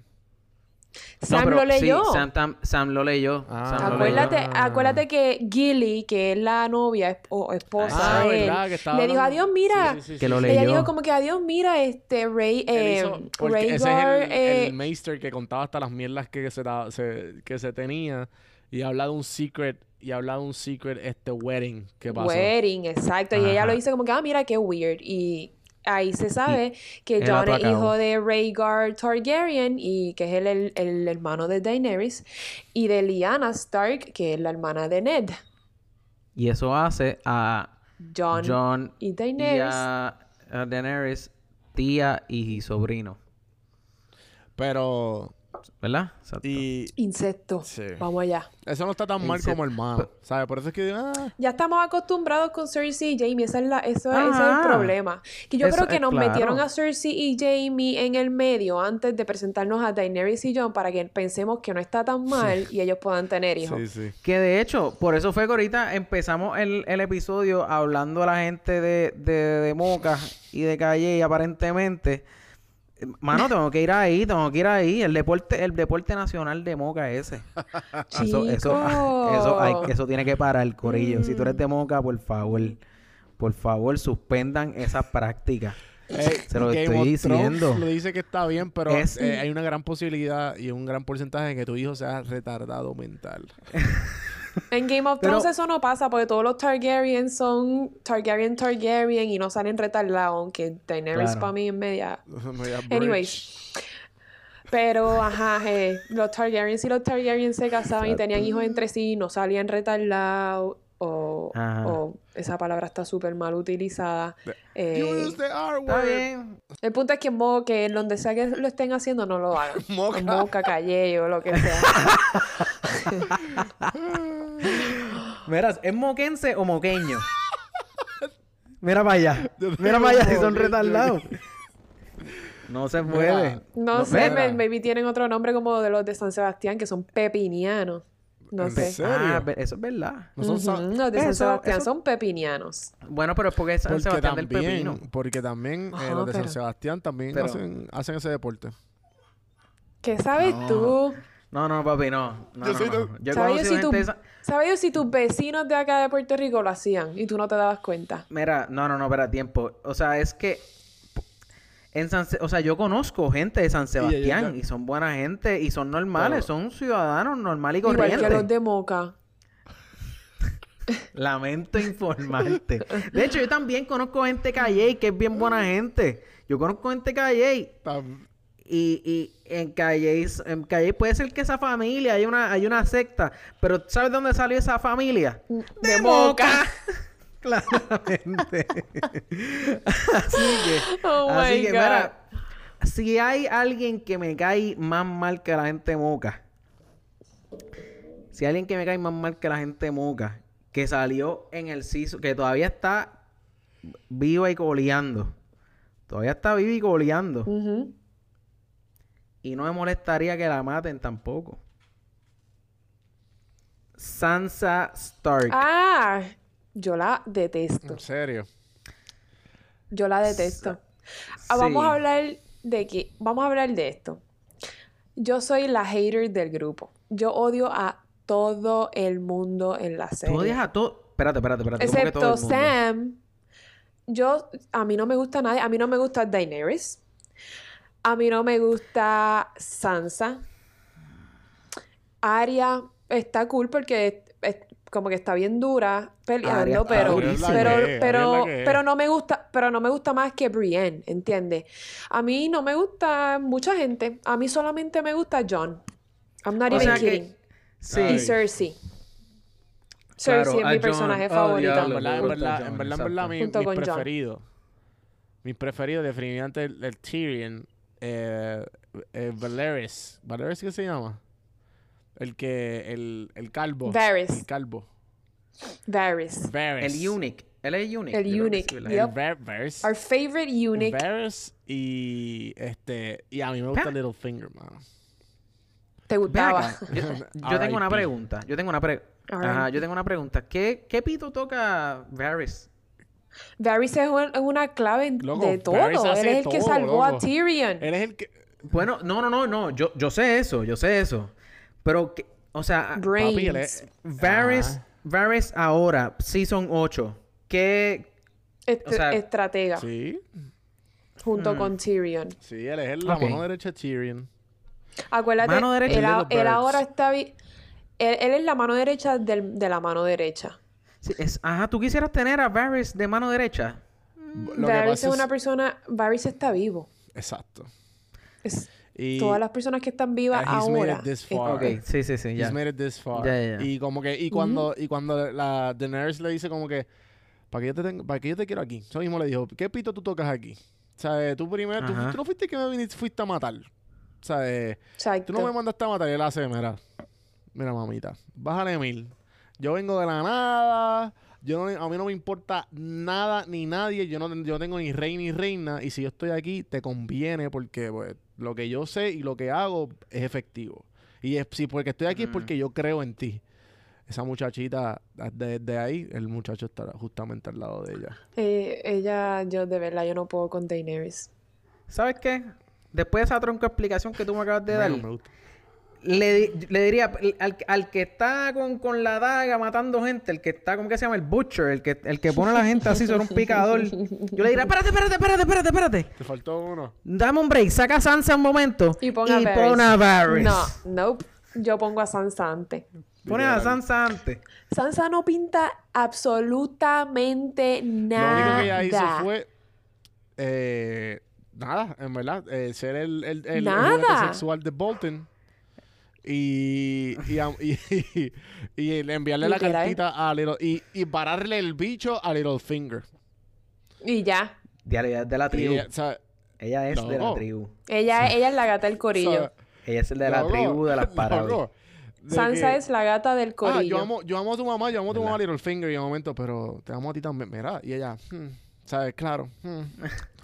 Sam No, pero lo leyó. Sí, Sam, tam- Sam lo leyó. Ah. Sam lo leyó. Acuérdate, acuérdate que Gilly, que es la novia esp- o esposa Ah, de él, verdad, que estaba le dijo, adiós, mira. Sí, sí, sí, Que sí, lo sí. Ella dijo como que adiós, mira, este eh, hizo- porque ese es el, eh, el Maester que contaba hasta las mierdas que se, da- se- que se tenía y habla de un secret y habla de un secret este wedding que pasó. wedding, exacto. Y ella lo dice como que, ah, mira qué weird. Y ahí se sabe que Jon es hijo de Rhaegar Targaryen y que es el, el- el hermano de Daenerys y de Lyanna Stark, que es la hermana de Ned. Y eso hace a Jon, John y y Daenerys. a, a Daenerys tía y sobrino. Pero ¿Verdad? Exacto. y Insecto. Sí. Vamos allá. eso no está tan mal como hermano, ¿sabes? Por eso es que digo, ah, Ya estamos acostumbrados con Cersei y Jamie. Esa es la, eso, ese es el Ajá. problema. Que yo Eso creo que es nos claro. metieron a Cersei y Jamie en el medio antes de presentarnos a Daenerys y Jon para que pensemos que no está tan mal y ellos puedan tener hijos. sí, sí. Que de hecho, por eso fue que ahorita empezamos el, el episodio hablando a la gente de, de, de Moca y de Calle y aparentemente. Mano, tengo que ir ahí, tengo que ir ahí. El deporte, el deporte nacional de Moca ese. Eso, eso, eso, hay- Chico. eso tiene que parar corillo. Si tú eres de Moca, por favor, por favor, suspendan esas prácticas. Eh, Se lo Game estoy diciendo. Lo dice que está bien, pero Es- eh, hay una gran posibilidad y un gran porcentaje de que tu hijo sea retardado mental. En Game of Pero- Thrones eso no pasa porque todos los Targaryen son Targaryen Targaryen y no salen retardados, aunque Daenerys Claro. para mí es media... Anyways. Pero, ajá, eh, los Targaryens y los Targaryens se casaban y tenían hijos entre sí, no salían retardados o, esa palabra está súper mal utilizada. Eh, Use the R Está word. bien. el punto es que en Mo- que en donde sea que lo estén haciendo, no lo hagan. Moca. En Moca, Calle o lo que sea. Verás, ¿es moquense o moqueño? Mira para allá. Mira para allá si son retardados. No se puede. No, sé, mira. may- maybe tienen otro nombre como de los de San Sebastián, que son pepinianos. No ¿En sé. serio? Ah, eso es verdad. No son sa- Ujú, Los de San Eso- Sebastián eso- son pepinianos. Bueno, pero es porque es San Porque Sebastián del también, Pepino. porque también eh, Ajá, los de San Sebastián también pero- hacen, hacen ese deporte. ¿Qué sabes No. tú? No, no, papi, no. no, Yo no, soy no. Yo ¿Sabes si, esa- ¿Sabes yo si tus vecinos de acá de Puerto Rico lo hacían y tú no te dabas cuenta? Mira, no, no, no, espera, tiempo. O sea, es que... En San Se- o sea, yo conozco gente de San Sebastián y son buena gente y son normales, Pero- son ciudadanos normales y Igual corrientes. que los de Moca. Lamento informarte. De hecho, yo también conozco gente Calle que es bien buena gente. Yo conozco gente Calle y, y en Calle, en Calle puede ser que esa familia hay una, hay una secta, pero ¿sabes dónde salió esa familia? De Moca. Claramente. así que, Oh así que God. mira, si hay alguien que me cae más mal que la gente moca, si hay alguien que me cae más mal que la gente moca, que salió en el CISO, que todavía está viva y coleando, todavía está viva y coleando, y no me molestaría que la maten tampoco. Sansa Stark. Ah, yo la detesto. En serio. Yo la detesto. Ah, Vamos a hablar de que, vamos a hablar de esto. Yo soy la hater del grupo. Yo odio a todo el mundo en la Tú serie. odias a todo. Espérate, espérate, espérate. ¿cómo que todo Excepto el mundo? Sam. Yo, a mí no me gusta nadie. A mí no me gusta Daenerys. A mí no me gusta Sansa. Arya está cool porque como que está bien dura peleando, pero, pero, es pero, no me gusta, pero no me gusta más que Brienne, ¿entiendes? A mí no me gusta mucha gente. A mí solamente me gusta John. I'm not O even que- kidding. Sí. Y. Cersei. Claro, Cersei es mi John. personaje Oh, favorito. En verdad, en verdad, en verdad, en verdad, mi, preferidos. Mis preferidos, definitivamente el, el Tyrion. Eh, eh, Valeris. ¿Valeris qué se llama? El que. El, el calvo. Varys. El calvo. Varys. Varys. El Unique. Él es Unique. El yep. El Var- Varys. Our favorite eunuch. Varys y este y a mí me gusta Pa- Littlefinger, mano. ¿Te gustaba? Yo, yo tengo una pregunta. Yo tengo una pre- R.I.P.. Ajá, yo tengo una pregunta. ¿Qué, qué pito toca Varys? Varys es, un- es una clave Loco, de todo. Él es el que salvó a. Tyrion. Él es el que Bueno, no, no, no, no. Yo, yo sé eso, yo sé eso. Pero, que- o sea, Brains. Varys, Ajá. Varys ahora, Season 8. ¿Qué? Est- o sea- estratega. Sí, Junto Mm. con Tyrion. sí, él es el- la mano derecha de Tyrion. Acuérdate, Mano derecha. él, a- él ahora está... Él, él es la mano derecha del- de la mano derecha. Sí, es, ajá, ¿tú quisieras tener a Varys de mano derecha? Lo que Varys pasa es una persona... Varys está vivo. Exacto. Es- Y todas las personas que están vivas he's made ahora. it this far. Ok, sí, sí, sí, He's ya. made it this far. Ya, ya. Y como que y cuando y cuando la Daenerys le dice como que para que yo te tengo, para que yo te quiero aquí. Eso mismo le dijo, ¿qué pito tú tocas aquí? O sea, tú primero, tú, no fuiste que me viniste, fuiste a matar. O sea, eh, Exacto. Tú no me mandaste a matar y él hace, mira, mira mamita, bájale mil. Yo vengo de la nada, yo no- a mí no me importa nada ni nadie, yo no, yo tengo ni rey ni reina y si yo estoy aquí te conviene porque pues, lo que yo sé y lo que hago es efectivo. Y es, si porque estoy aquí es porque yo creo en ti. Esa muchachita, desde ahí, el muchacho está justamente al lado de ella. Eh, ella, yo de verdad, yo no puedo con Daenerys. ¿Sabes qué? Después de esa tronca explicación que tú me acabas de dar, me gusta. Le, le diría al, al que está con, con la daga matando gente, el que está, ¿cómo que se llama? El butcher, el que, el que pone a la gente así sobre un picador. Yo le diría, espérate, espérate, espérate, espérate, espérate. Te faltó uno. Dame un break, saca a Sansa un momento Y pon a Varys. pon a Varys. No, nope. Yo pongo a Sansa antes. Pone a. Sansa antes. Sansa no pinta absolutamente Lo nada. único que ella hizo fue. eh, nada, en verdad. eh, ser el, el, el, el juguete sexual de Bolton. Y, y, am- y, y enviarle la cartita a Little. Y, y pararle el bicho a Littlefinger. Y ya. Diario, ella es de la tribu. ella, o sea, Ella es de la tribu. Ella, ella es la gata del corillo. o sea, Ella es el de la tribu de las paradas. de Sansa que, es la gata del Ah, corillo. yo amo, yo amo a tu mamá, yo amo a tu mamá. Littlefinger. Y en un momento, pero te amo a ti también. Mira, y ella, hmm, ¿sabes? Claro. hmm.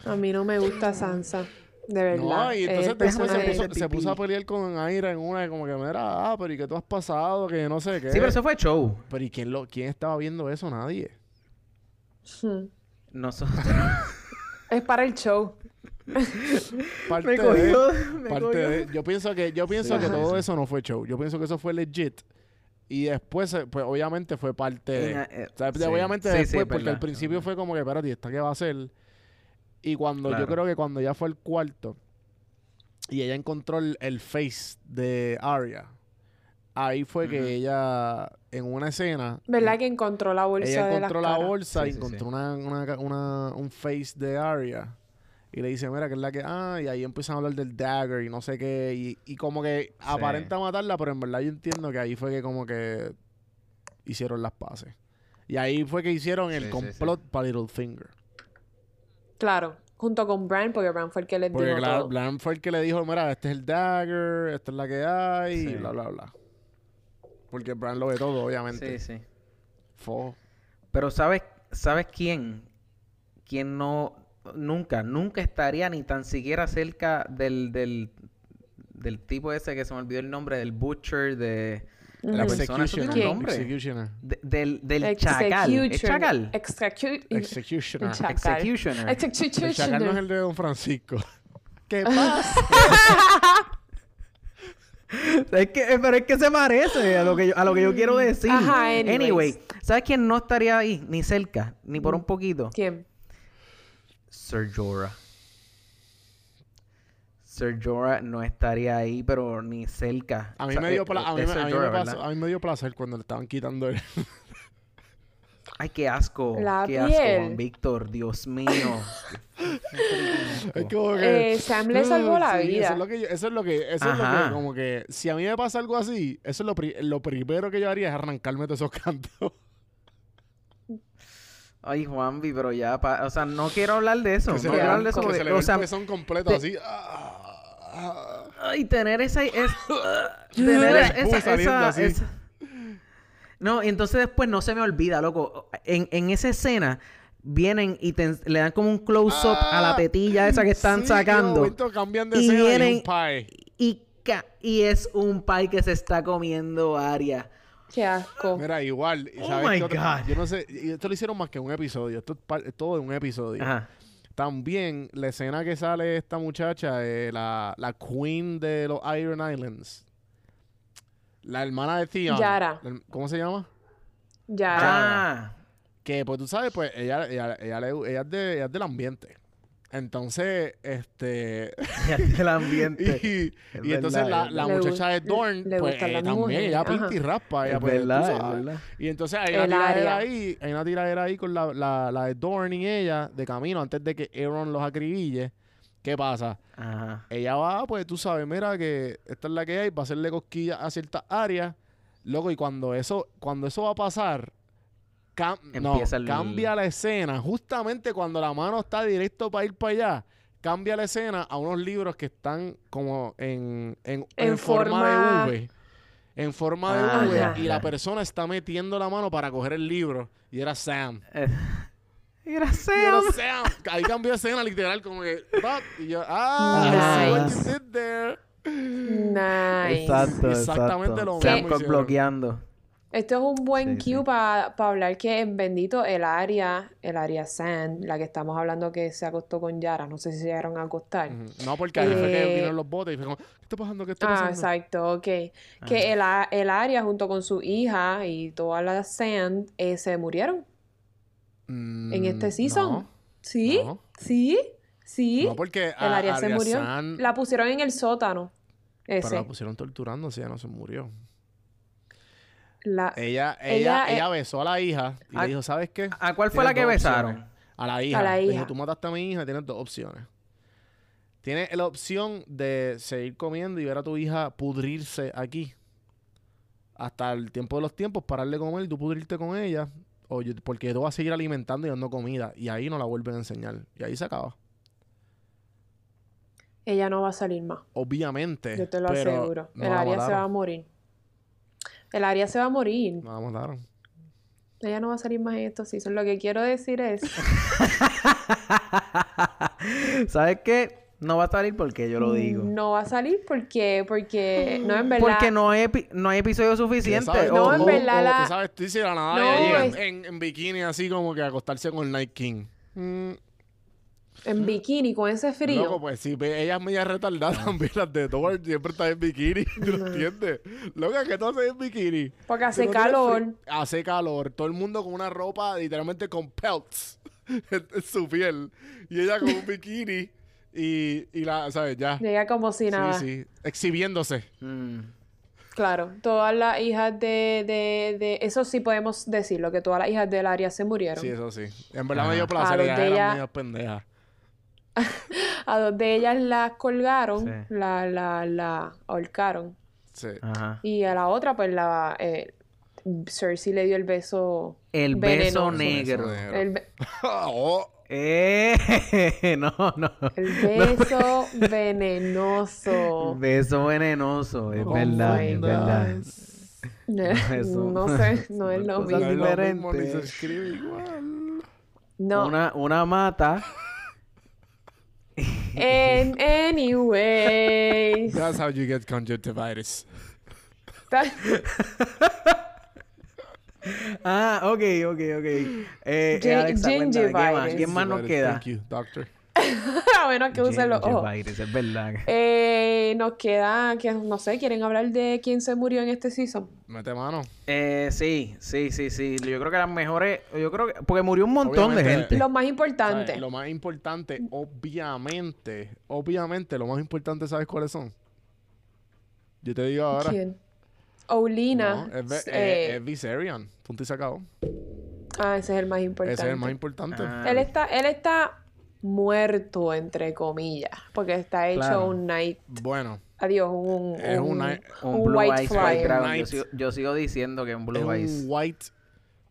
A mí no me gusta Sansa. De verdad. No, y El entonces después se puso, Pipí. se puso a pelear con Aira en una, como que, mira, ah, pero ¿y qué tú has pasado? Que no sé qué. Sí, pero eso fue show. Pero ¿y quién, lo, quién estaba viendo eso? Nadie. Hmm. Nosotros. Es para el show. Parte me de, cogió. Me parte cogió. de- yo pienso que, yo pienso Sí, que todo sí. eso no fue show. Yo pienso que eso fue legit. Y después, eh, pues obviamente fue parte de... Eh, o sea, sí. obviamente después, es porque al verdad. principio fue como que, espérate, ¿y ¿esta qué va a hacer? Y cuando, yo creo que cuando ya fue el cuarto y ella encontró el, el face de Arya, ahí fue que ella, en una escena, ¿Verdad que encontró la bolsa ella de las encontró la caras? bolsa Sí, y sí, encontró sí. Una, una, una- un face de Arya. Y le dice, mira, que es la que... Ah, y ahí empiezan a hablar del dagger y no sé qué. Y, y como que aparenta matarla, pero en verdad yo entiendo que ahí fue que como que hicieron las paces. Y ahí fue que hicieron el Sí, sí, complot para Littlefinger. Claro. Junto con Bran, porque Bran fue el que les Porque dijo claro, todo. Blan fue el que le dijo, mira, este es el dagger, esta es la que hay, Sí. y bla, bla, bla. Porque Bran lo ve todo, obviamente. Sí, sí. Fo. Pero ¿sabes, ¿sabes quién? Quién no, nunca, nunca estaría ni tan siquiera cerca del, del, del tipo ese que se me olvidó el nombre, del Butcher, de... La persona, tiene un nombre. Executioner. De- del del chacal. ¿Es chacal? Execu- Executioner. El chacal. Executioner. El chacal no es Executioner. el de Don Francisco. ¿Qué pasa? Es que, eh, pero es que se parece a lo que yo, a lo que yo quiero decir. Ajá, anyways. Anyway, ¿sabes quién no estaría ahí? Ni cerca, ni por un poquito. ¿Quién? Sir Jorah. Sir Jorah no estaría ahí, pero ni cerca. A mí O sea, me dio eh, a mí me- Ser a mí me Jorah, pasó- ¿verdad? a mí me dio placer cuando le estaban quitando el... Ay, qué asco. La qué asco, piel. Juan Víctor. Dios mío. Es como que... Eh, Sam le salvó la Sí, vida. Eso es lo que, yo- eso es lo que, eso es lo que, como que, si a mí me pasa algo así, eso es lo, pri- lo primero que yo haría es arrancarme todos esos cantos. Ay, Juanvi, pero ya, pa- o sea, no quiero hablar de eso. que No quiero hablar de eso. que porque, se le o ve sea, el pezón completo te- así. Ah, Ay, tener esa... Es, tener esa, esa- así. esa- No, y entonces después no se me olvida, loco. En, en esa escena vienen y te- le dan como un close-up a la Ah, tetilla esa que están Sí, y sacando. momento cambian de Y escena y vienen- un pie. Y, ca- y es un pie que se está comiendo Aria. Qué asco. Mira, igual. ¿y Oh my otro? God. Yo no sé, y esto lo hicieron más que un episodio. Esto es todo de un episodio. Ajá. También la escena que sale esta muchacha, eh, la, la queen de los Iron Islands. La hermana de Theon. Yara. ¿Cómo se llama? Ya. Ah. Que pues tú sabes, pues ella, ella, ella, ella es, de, ella es del ambiente. Entonces, este... El ambiente. y, Es y entonces verdad, la, muchacha de Dorn, le pues eh, también, mujeres, ella ajá. pinta y raspa. Ella, Es pues, verdad, es verdad. Y entonces hay una El tiradera área. ahí, hay una tiradera ahí con la, la, la de Dorn y ella de camino antes de que Aaron los acribille. ¿Qué pasa? Ajá. Ella va, pues tú sabes, mira que esta es la que hay, va a hacerle cosquillas a ciertas áreas. Loco, y cuando eso, cuando eso va a pasar, cam- no, Empieza el- cambia la escena. Justamente cuando la mano está directo para ir para allá, cambia la escena a unos libros que están como en, en, En en forma, forma- de V. En forma de Ah, V. ya, Y ya. la persona está metiendo la mano para coger el libro. Y era Sam. Eh, Era Y era Sam. Sam. Ahí cambió de escena literal como que... Yo, ah, I see what you did there. Nice. Exacto, Exactamente exacto. lo Sam mismo hicieron. bloqueando. Esto es un buen Sí, cue sí. para hablar que en bendito el área, el área Sand, la que estamos hablando que se acostó con Yara, no sé si se llegaron a acostar. No, porque ahí fue que Eh, vinieron los botes y fue como, ¿qué está pasando? ¿Qué está Ah, pasando? exacto, ok. Que el, a- el área junto con su hija y toda la Sand eh, se murieron Mm, en este season. No, ¿Sí? no. ¿Sí? ¿Sí? no porque el a- área se murió. San- La pusieron en el sótano. pero Ese. la pusieron torturando, si ella no se murió. La- Ella, Ella, ella, eh, ella besó a la hija y ¿A- le dijo, ¿sabes qué? ¿A cuál fue la que besaron? opciones. A la hija. la Le dijo, hija. tú mataste a mi hija, tienes dos opciones. Tienes la opción de seguir comiendo y ver a tu hija pudrirse aquí. Hasta el tiempo de los tiempos, pararle con él y tú pudrirte con ella. O yo- porque tú vas a seguir alimentando y dando comida. Y ahí no la vuelven a enseñar. Y ahí se acaba. Ella no va a salir más. Obviamente. Yo te lo pero aseguro. no el área se va a morir. El área se va a morir. No la mataron. Ella no va a salir más en estos seasons. Lo que quiero decir es... ¿Sabes qué? No va a salir porque yo lo digo. No va a salir porque... Porque... No, en verdad... Porque no hay, epi- no hay episodio suficiente. ¿Sabes? No, o- en o- verdad, o la- tú sabes, tú dices de la nada, No, ella llega es- en, en bikini así como que a acostarse con el Night King. Mm, En bikini, con ese frío. Loco, pues si ve- ella es media retardada también, las de Thor siempre está en bikini, ¿tú lo entiendes? Loca, que tú haces en bikini. Porque hace calor. Hace calor. Todo el mundo con una ropa literalmente con pelts en, su piel. Y ella con un bikini y, y la, ¿sabes? Ya. Llega como si nada. Sí, sí. Exhibiéndose. Mm. Claro. Todas las hijas de, de, de... Eso sí podemos decirlo, que todas las hijas del área se murieron. Sí, eso sí. En verdad me dio placer. A los Ellas eran ella- medio pendejas. A dos de ellas las colgaron, Sí. la, la, la ahorcaron. Sí. Ajá. Y a la otra, pues la... Eh, Cersei le dio el beso... El beso negro. Beso negro. El, be- oh, Eh, no, no. el beso venenoso. Beso venenoso, es Oh verdad, es verdad. Eso. no sé, no es lo no es mismo. lo mismo, ni se diferente. escribe igual. No. Una, una mata. En anyways. That's how you get conjunctivitis. Ah, ok, ok, ok. Eh, eh, Gin- Alexa, cuéntame, ¿qué más? ¿Quién más nos queda? Thank you, doctor. a menos que usen los ojos. Es verdad. Eh, nos queda, que no sé, ¿quieren hablar de quién se murió en este season? Mete mano. Eh, sí, sí, sí, sí. Yo creo que las mejores. Yo creo que. Porque murió un montón de gente. Lo más ¿Sabes? importante. Lo más importante, obviamente, obviamente, lo más importante, ¿sabes cuáles son? Yo te digo ahora. ¿Quién? Olina. No, es, Ve- eh, es- es Viserion. Punto y se acabó. ah, ese es el más importante. Ese es el más importante. Ah, Él está, él está muerto, entre comillas, porque está hecho Claro. un night. Bueno, Adiós, un, Es un, un night- un, un Blue white flyer. Yo sigo, yo sigo diciendo que es un Blue es Eyes un white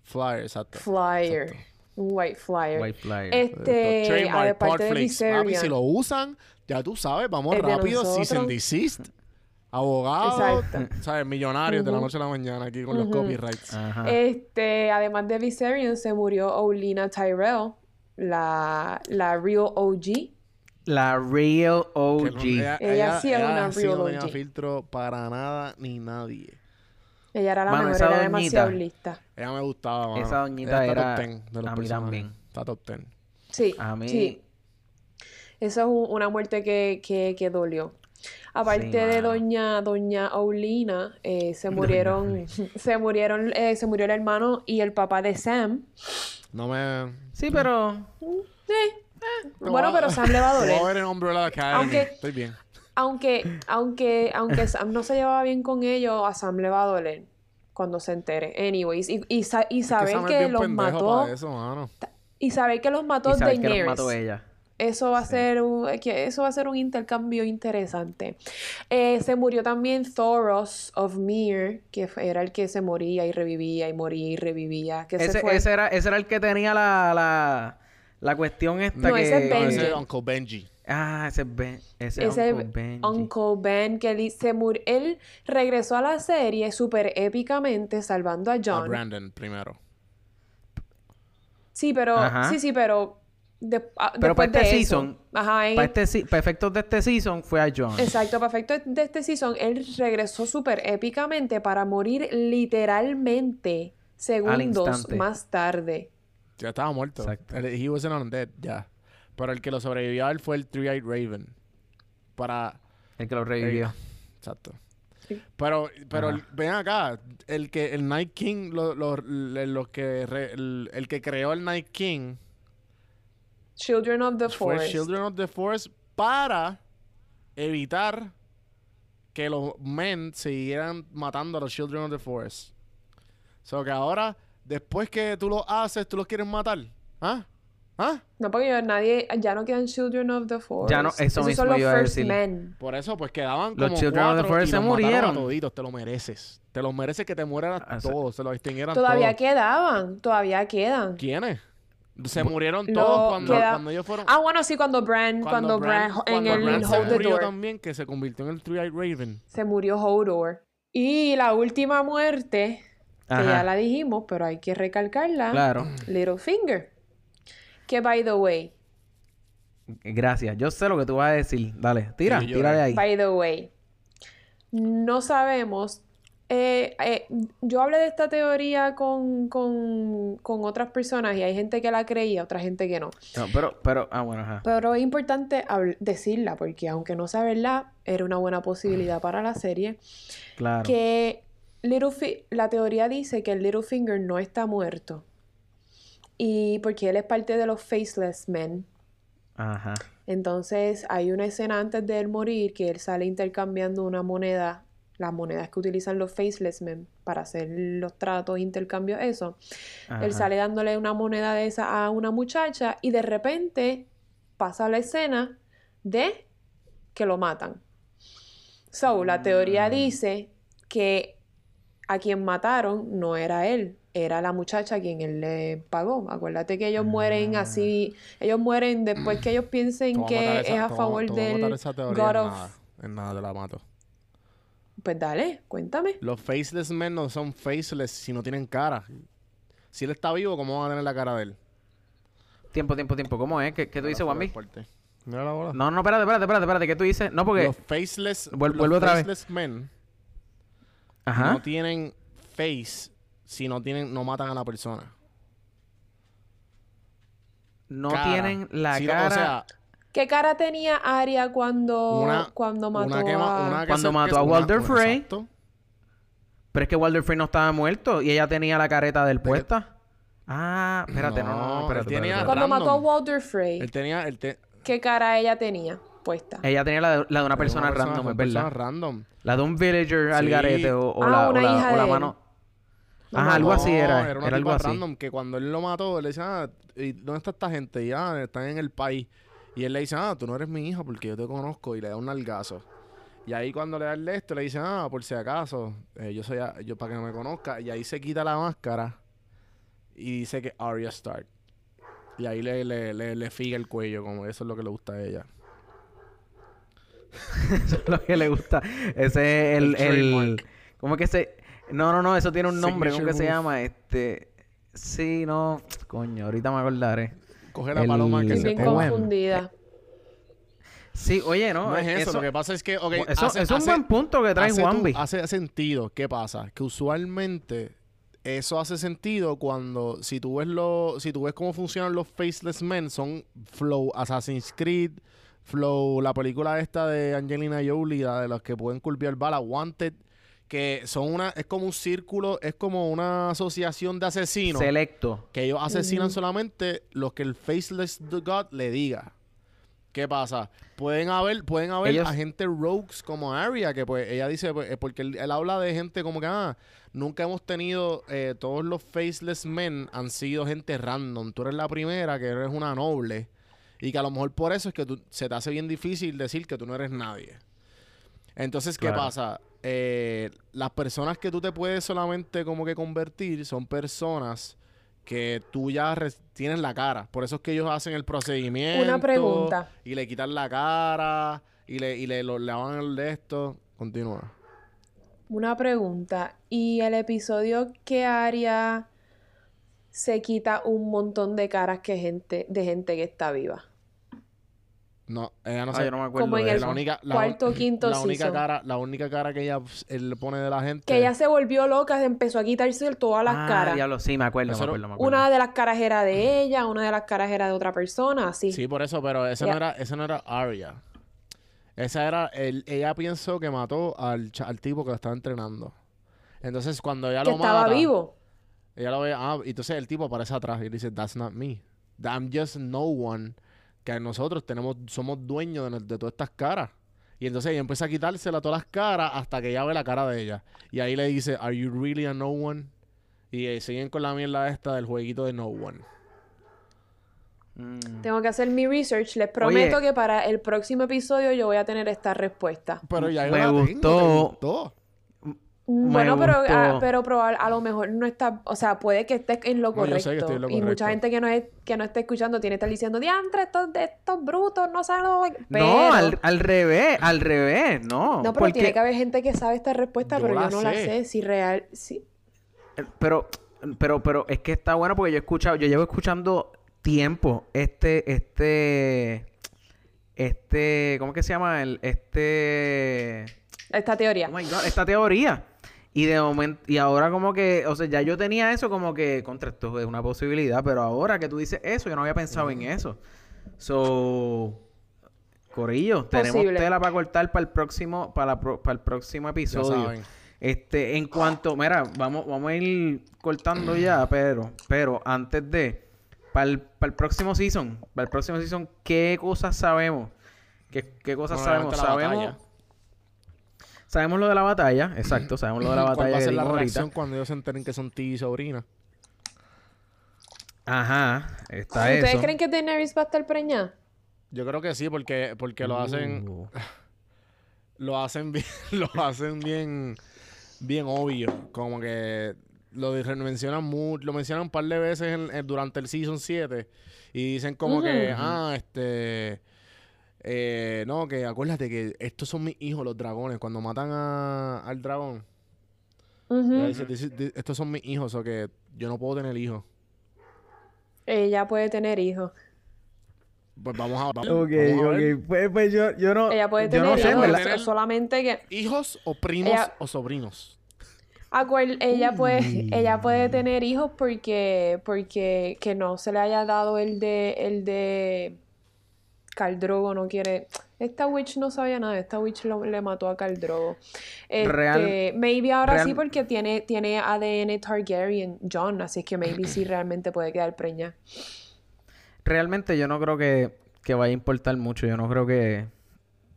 flyer, exacto. flyer. Exacto. Un white flyer. White Flyer. Este, Trademark, aparte de. Papi, Viserion. si lo usan, ya tú sabes, vamos rápido. Cease and desist. Abogado, Exacto. ¿sabes? Millonarios de la noche a la mañana aquí con los Ujú. copyrights. Ajá. Este, además de Viserion, se murió Olina Tyrell, la, la real OG. La Real OG. ella, Ella sí es una sí real no tenía OG. filtro para nada ni nadie. Ella era la Mano, mejor, esa era doñita. demasiado lista. Ella me gustaba, mano. Esa doñita Ella está era- top 10 de los a mí también. Está top 10. Sí, A mí- sí. Eso es un- una muerte que, que, que dolió. Aparte Sí, de doña doña Aulina, eh, se Doña murieron, se murieron, eh, se murió el hermano y el papá de Sam. No me... Sí, pero. Eh, Te bueno, pero Sam le va a doler. Voy a ver en Umbrella Academy. Aunque- Estoy bien. Aunque, aunque, aunque Sam no se llevaba bien con ellos, a Sam le va a doler cuando se entere. Anyways, y, y, sa- y saber es que bien los mató, eso, y saber que los mató Y sabes que los Daenerys. mató ella. Eso va a Sí. ser un, eh, que eso va a ser un intercambio interesante. Eh, se murió también Thoros of Myr, que era el que se moría y revivía y moría y revivía. Que se Ese, fue. ese, era, ese era el que tenía la, la, la cuestión esta No, que... ese es No, Benji. ese es Uncle Benji. Ah, ese es Ben. Ese, Ese es Uncle Benji. Uncle Ben, que él, se mur- él regresó a la serie súper épicamente salvando a A John. Brandon primero. Sí, pero, Ajá. sí, sí, pero, de- ah, Pero para después este season, Ajá, en- Para, este, para efectos de este season fue a John. Exacto, perfecto. De este season, él regresó súper épicamente para morir literalmente segundos más tarde. Ya estaba muerto. Exacto. El- He wasn't undead, ya. Pero el que lo sobrevivió a él fue el Three-Eyed Raven. Para... El que lo revivió. Exacto. Sí. Pero, pero el- ven acá, el que el Night King, lo, lo- que re- el, el que creó el Night King Children of the fue Forest. Children of the Forest para evitar que los men siguieran matando a los Children of the Forest. So que ahora, después que tú lo haces, tú los quieres matar. ¿Ah? ¿Ah? No, porque ya nadie, ya no quedan Children of the Forest. Ya no- eso Esos mismo son los iba a First decir. Men. Por eso, pues quedaban Los como Children of the Forest se murieron. a toditos. Te lo mereces. Te lo mereces que te mueran a Ah, todos. Se los extinguieran Todavía todos. quedaban, todavía quedan. ¿Quiénes? Se murieron Lo todos cuando, queda- cuando ellos fueron... Ah, bueno, sí, cuando Bran, cuando, Bran, en cuando el Bran se Hold the murió Door, también, que se convirtió en el Three-Eyed Raven. se murió Hodor. Y la última muerte, que Ajá. ya la dijimos, pero hay que recalcarla. Claro. Littlefinger. Que, by the way, Gracias. Yo sé lo que tú vas a decir. Dale, tira, Sí, de ahí. by the way, no sabemos. Eh, eh, yo hablé de esta teoría con, con, con otras personas y hay gente que la creía, otra gente que no. No, pero, pero, ah, bueno, ajá. Pero es importante decirla porque aunque no sea verdad, era una buena posibilidad para la serie. Claro. Que Littlefi- la teoría dice que el Littlefinger no está muerto. Y porque él es parte de los Faceless Men. Ajá. Entonces hay una escena antes de él morir que él sale intercambiando una moneda, las monedas que utilizan los Faceless Men para hacer los tratos, intercambios, eso. Él sale dándole una moneda de esa a una muchacha y de repente pasa la escena de que lo matan. So, la teoría Mm. dice que a quien mataron no era él, era la muchacha a quien él le pagó. Acuérdate que ellos mueren Ah. así, ellos mueren después que ellos piensen que es a favor del God en of... nada. En nada te la mato. Pues dale, cuéntame. Los faceless men no son faceless si no tienen cara. Si él está vivo, ¿cómo van a tener la cara de él? Tiempo, tiempo, tiempo. ¿Cómo es? ¿Qué, qué tú dices, Wambi? fue fuerte. Mira la bola. No, no, espérate, espérate, espérate, espérate. ¿Qué tú dices? No, porque... Los faceless, Vuel- los vuelve otra vez. faceless men Ajá. no tienen face si no tienen, no matan a la persona. No Cara. tienen la Si no- cara. o sea, ¿Qué cara tenía Arya cuando, una, cuando mató una que ma- a... una que Cuando se- mató que- a una- Frey. exacto. pero es que Walter Frey no estaba muerto y ella tenía la careta del puesta. Ah, espérate, no, no, No, espérate, él tenía- espérate, Cuando mató a. Walter Frey, Él tenía, él te- ¿qué cara ella tenía puesta? Ella tenía la de, la de una persona una random, es verdad. random. La de un villager al garete o, o Ah, la, o o mano. No Ajá, algo así era. Era, una algo tipa así. random que cuando él lo mató, le dice, ah, ¿y ¿dónde está esta gente? Y ah, están en el país. Y él le dice, ah, tú no eres mi hija porque yo te conozco. Y le da un nalgazo. Y ahí cuando le da el de esto, le dice, ah, por si acaso, eh, yo soy, a- yo para que no me conozca. Y ahí se quita la máscara y dice que Arya Stark. Y ahí le, le, le, le figa el cuello, como eso es lo que le gusta a ella. Eso es lo que le gusta. Ese es el, El el, trademark. ¿Cómo es que se...? No, no, no, eso tiene un nombre. ¿Cómo que Signature se llama? Este... Sí, no... Coño, ahorita me acordaré. Coge la El- paloma que se pone. confundida. Sí, oye, no... No es eso, eso, lo que pasa es que, ok, eso- hace- es un hace- buen punto que trae hace, Juanvi. hace sentido. ¿Qué pasa? Que usualmente eso hace sentido cuando si tú ves lo, si tú ves cómo funcionan los faceless men, son flow Assassin's Creed, flow la película esta de Angelina Jolie, la de los que pueden culpiar bala, Wanted, que son una, es como un círculo, es como una asociación de asesinos Selecto. que ellos asesinan solamente los que el faceless God le diga. ¿Qué pasa? Pueden haber, pueden haber Ellos- agentes rogues como Arya, que pues ella dice, pues, porque él, él habla de gente como que, ah, nunca hemos tenido, eh, todos los faceless men han sido gente random. Tú eres la primera, que eres una noble. Y que a lo mejor por eso es que tú- se te hace bien difícil decir que tú no eres nadie. Entonces, ¿qué Claro. pasa? Eh, las personas que tú te puedes solamente como que convertir son personas que tú ya tienes la cara. Por eso es que ellos hacen el procedimiento. Una pregunta. Y le quitan la cara. Y le, y le lo lavan el de esto. Continúa. Una pregunta. ¿Y el episodio que Arya se quita un montón de caras que gente, de gente que está viva? No, ella no Ah, se... yo no me acuerdo Como en de el la única, la, cuarto, quinto la única season. cara, la única cara que ella pone de la gente. Que ella se volvió loca, empezó a quitarse todas las ah, caras. diablo, sí, me acuerdo, Eso me no- acuerdo, me acuerdo. Una de las caras era de ella, una de las caras era de otra persona, así. Sí, por eso, pero ese Ya. no era, ese no era Arya. Esa era, el, ella pensó que mató al, tipo que lo estaba entrenando. Entonces cuando ella que lo estaba mata, vivo. ella lo ve, ah, y entonces el tipo aparece atrás y dice, that's not me. I'm just no one. Que nosotros tenemos, somos dueños de, de todas estas caras. Y entonces ella empieza a quitársela todas las caras hasta que ella ve la cara de ella. Y ahí le dice, are you really a no one? Y eh, siguen con la mierda esta del jueguito de no one. Mm. Tengo que hacer mi research. Les prometo que para el próximo episodio yo voy a tener esta respuesta. Pero ya yo Me la tengo, gustó. ¿te gustó? Mm, Me Bueno, pero, gustó. ah, pero probable, a lo mejor no está, o sea, puede que estés en lo No, yo sé que correcto. estoy en lo Y mucha gente que no, es, que no esté escuchando tiene que estar diciendo, diantre, estos, estos brutos no saben lo que-". Pero, No, al, al revés, al revés, no. no, pero porque- tiene que haber gente que sabe esta respuesta, Yo pero yo no la sé. sé si real, sí. Pero, pero, pero es que está bueno porque yo he escuchado, yo llevo escuchando tiempo este, este, este, ¿cómo que se llama? El, este, Esta teoría. oh my God, esta teoría. Y de momento, y ahora como que, o sea, ya yo tenía eso como que, contra esto es una posibilidad, pero ahora que tú dices eso, yo no había pensado en eso. So, Corillo, tenemos Posible. tela para cortar para el próximo, para, la pro- para el próximo episodio. Este, en cuanto, mira, vamos, vamos a ir cortando ya, pero, pero antes de, para el, para el próximo season, para el próximo season, ¿qué cosas sabemos? ¿Qué, qué cosas Bueno, sabemos? Sabemos, batalla. Sabemos lo de la batalla, exacto, sabemos lo de la ¿Cuál batalla va a que ser la dimos reacción ahorita. cuando ellos se enteren que son tío y sobrina? Ajá, está ¿Ustedes eso. creen que Daenerys va a estar preñada? Yo creo que sí, porque, porque lo hacen, Uh, lo hacen bien, lo hacen bien, bien obvio. Como que lo mencionan mu- lo mencionan un par de veces en- en- durante el season 7 y dicen como que, ah, este, eh, no, que acuérdate que estos son mis hijos, los dragones. Cuando matan a- al dragón, Ujú. ella dice, "This is- thi- estos son mis hijos, o que yo no puedo tener hijos. Ella puede tener hijos. Pues vamos a, vamos, Ok, vamos a ver. ok, pues, pues yo, yo no, Ella puede yo tener no sé, en hijos, solamente que... ¿Hijos o primos Ella- o sobrinos? Acuer- ella puede, Uy. ella puede tener hijos porque, porque que no se le haya dado el de, el de Caldrogo no quiere. Esta witch no sabía nada, esta witch lo- le mató a Caldrogo. Este, Real- maybe ahora sí porque tiene, tiene ADN Targaryen John, así que maybe sí realmente puede quedar preñada. Realmente yo no creo que, que vaya a importar mucho. Yo no creo que...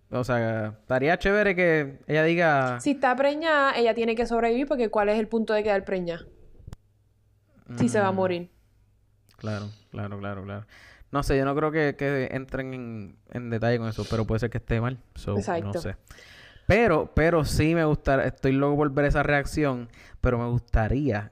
O sea, estaría chévere que ella diga... Si está preñada, ella tiene que sobrevivir porque ¿cuál es el punto de quedar preñada? Si se va a Mm, morir. Claro, claro, claro, claro. No sé, yo no creo que, que entren en, en detalle con eso, pero puede ser que esté mal. So, no Exacto. sé. Pero, pero sí me gusta, estoy loco por ver esa reacción, pero me gustaría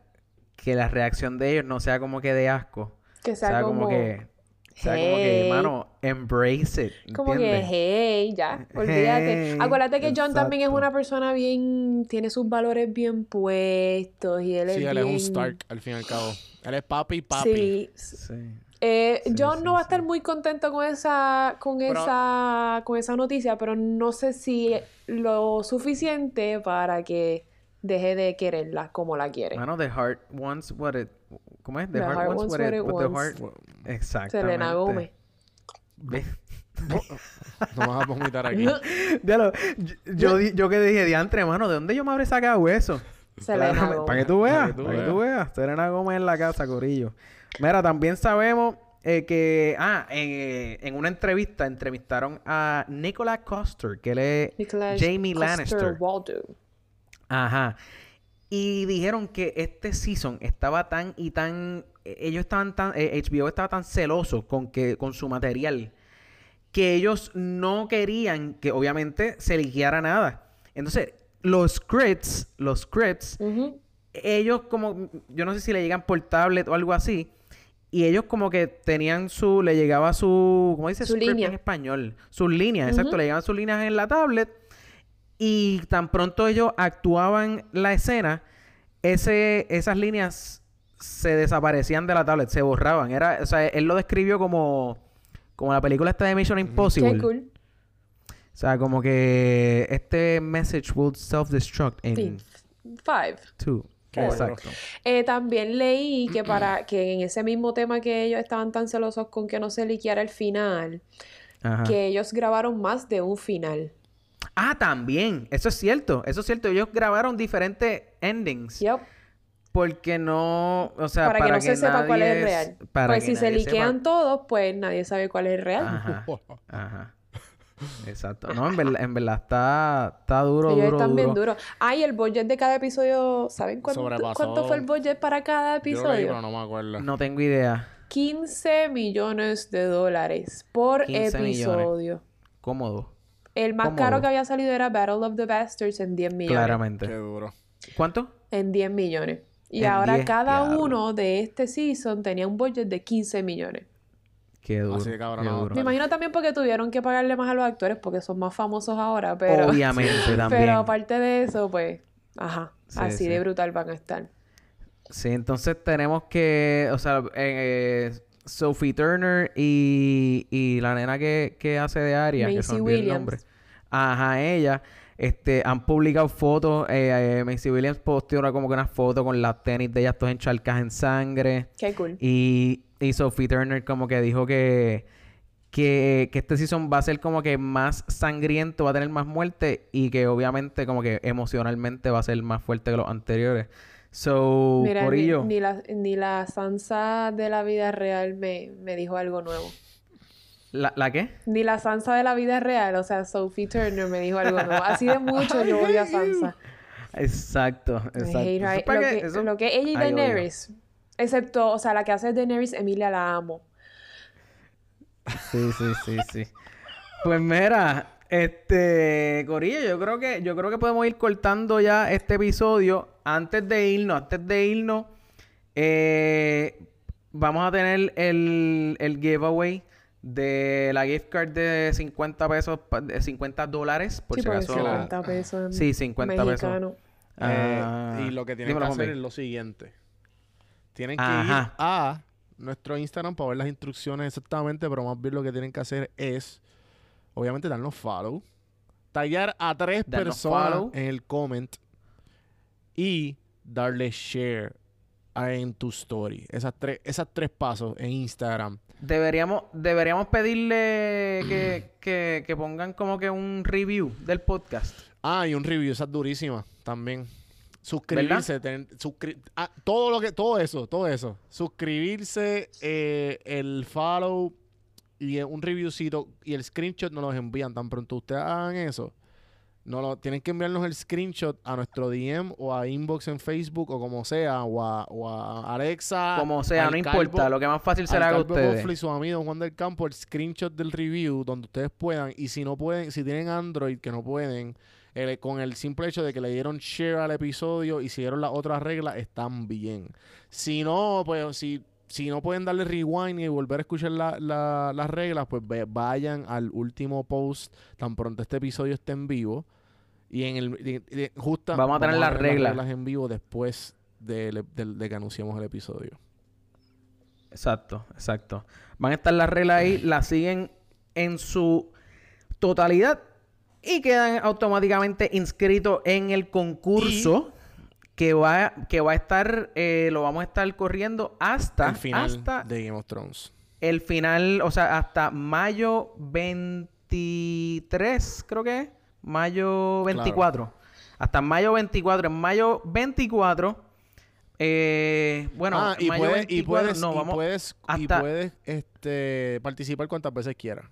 que la reacción de ellos no sea como que de asco. Que sea, sea como, como, que, sea como que, "Hey". mano, embrace it. como que, hey, ya, olvídate. Hey, Acuérdate que John también es exacto. una persona bien, tiene sus valores bien puestos y él es Sí, él es un Stark, al fin y al cabo. Él es papi, papi. Sí. Sí. Eh, Sí, John sí, no va a estar muy contento con esa, con Pero- esa, con esa noticia, pero no sé si lo suficiente para que deje de quererla como la quiere. Mano, the heart wants what it... ¿Cómo es? The, The heart, wants what it... what the wants. heart... Exactamente. Selena Gómez. Ve- No me vas a vomitar aquí. Yo, yo, di- yo que dije, diantre, mano, ¿de dónde yo me habré sacado eso? Selena Claro, Gómez. Para que tú veas, Para que tú veas. Serena Gómez en la casa, Corillo. Mira, también sabemos eh, que, ah, en, eh, en una entrevista entrevistaron a Nicolas Coster, que él es Jamie Coster Lannister. Waldo. Ajá. Y dijeron que este season estaba tan y tan. eh, Ellos estaban tan. eh, HBO estaba tan celoso con, que, con su material que ellos no querían que obviamente se eligiera nada. Entonces, los scripts, los scripts, ellos como, yo no sé si le llegan por tablet o algo así, y ellos como que tenían su, le llegaba su, ¿cómo dice? Su Script línea. en español. Sus líneas, exacto, le llegaban sus líneas en la tablet, y tan pronto ellos actuaban la escena, ese, esas líneas se desaparecían de la tablet, se borraban. Era, o sea, él lo describió como, como la película esta de Mission Impossible. Qué cool. O sea, como que este message will self-destruct in Sí. Five. two. Qué bueno. Exacto. Eh, también leí que para que en ese mismo tema que ellos estaban tan celosos con que no se liquiera el final, Ajá. que ellos grabaron más de un final. Ah, también. Eso es cierto. Eso es cierto. Ellos grabaron diferentes endings. Yep. Porque no... O sea, para, para, que no se sepa cuál es el nadie real. Para pues que si se sepa- liquean todos, pues nadie sabe cuál es el real. Ajá. Ajá. Exacto. No, en verdad, en verdad está, está duro, Ellos duro, están bien duro. duros. Ay, el budget de cada episodio, ¿saben cuánto, Sobrepasó. cuánto fue el budget para cada Yo lo leí, episodio? pero no me acuerdo. No tengo idea. 15 millones de dólares por 15 millones. episodio. Cómodo. El más Cómodo. caro que había salido era Battle of the Bastards en 10 millones. Claramente. Qué duro. ¿Cuánto? En 10 millones. Y En ahora 10, cada uno de este season tenía un budget de 15 millones. Qué duro. Así de cabrón, qué no, duro. Me imagino también porque tuvieron que pagarle más a los actores porque son más famosos ahora, pero... Obviamente también. Pero aparte de eso, pues... Ajá. Sí, así sí. de brutal van a estar. Sí, entonces tenemos que, o sea, eh, Sophie Turner y, y la nena que, que hace de Aria, que se Macy olvidó el Williams. nombre. Ajá, ella, este, han publicado fotos, eh, eh, Macy Williams posteó una- como que una foto con las tenis de ellas todas encharcadas en sangre. Qué cool. Y, y Sophie Turner como que dijo que, que, que este season va a ser como que más sangriento, va a tener más muerte y que obviamente como que emocionalmente va a ser más fuerte que los anteriores. So, Mira, ni, Corillo, ni la, ni la Sansa de la vida real me, me dijo algo nuevo. ¿la, ¿la qué? Ni la Sansa de la vida real, o sea, Sophie Turner me dijo algo nuevo. Así de mucho yo odio a Sansa. Exacto, exacto. hate para Lo que- que, eso- lo que ella y Ay. Daenerys, excepto, o sea, la que hace Daenerys, Emilia la amo. Sí, sí, sí, sí. Pues mira, este, Corillo, yo creo que, yo creo que podemos ir cortando ya este episodio. Antes de irnos, antes de irnos, eh, vamos a tener el, el giveaway de la gift card de 50 pesos, de 50 dólares, por sí, si acaso. 50 pesos Sí, 50 pesos. mexicano. Eh, Ah, y lo que tienen que hacer es lo siguiente. Tienen que ir a nuestro Instagram para ver las instrucciones exactamente, pero más bien lo que tienen que hacer es, obviamente, darnos follow, tallar a tres Darnos personas follow. en el comment y darle share a- en tu story. Esas tres, esas tres pasos en Instagram. Deberíamos, deberíamos pedirle que, que, que pongan como que un review del podcast. Ah, y un review, esa es durísima también. Suscribirse, tener- suscri- ah, todo lo que, todo eso, todo eso. Suscribirse, eh, el follow y un reviewcito y el screenshot nos los envían. Tan pronto ustedes hagan eso, no lo, tienen que enviarnos el screenshot a nuestro DM o a inbox en Facebook o como sea, o a, o a Alexa. Como sea, no Calvo- importa. Lo que más fácil será Calvo ustedes. Y su amigo Juan del Campo el screenshot del review donde ustedes puedan y si no pueden, si tienen Android que no pueden, el- con el simple hecho de que le dieron share al episodio y siguieron las otras reglas, están bien. Si no, pues si, si no pueden darle rewind y volver a escuchar la- la- las reglas, pues ve- vayan al último post tan pronto este episodio esté en vivo. Y en el justa- Vamos a tener las ver reglas. en vivo después de, de- de que anunciemos el episodio. Exacto, exacto. Van a estar las reglas ahí, las siguen en su totalidad y quedan automáticamente inscritos en el concurso que va que va a estar eh, lo vamos a estar corriendo hasta el final hasta de Game of Thrones. el final, o sea, hasta mayo 23, creo que es. Mayo 24. Hasta mayo 24. En mayo 24. Eh, bueno, ah, y mayo puedes, 24, y puedes, no, y vamos puedes, y hasta- puedes, este, participar cuantas veces quieras.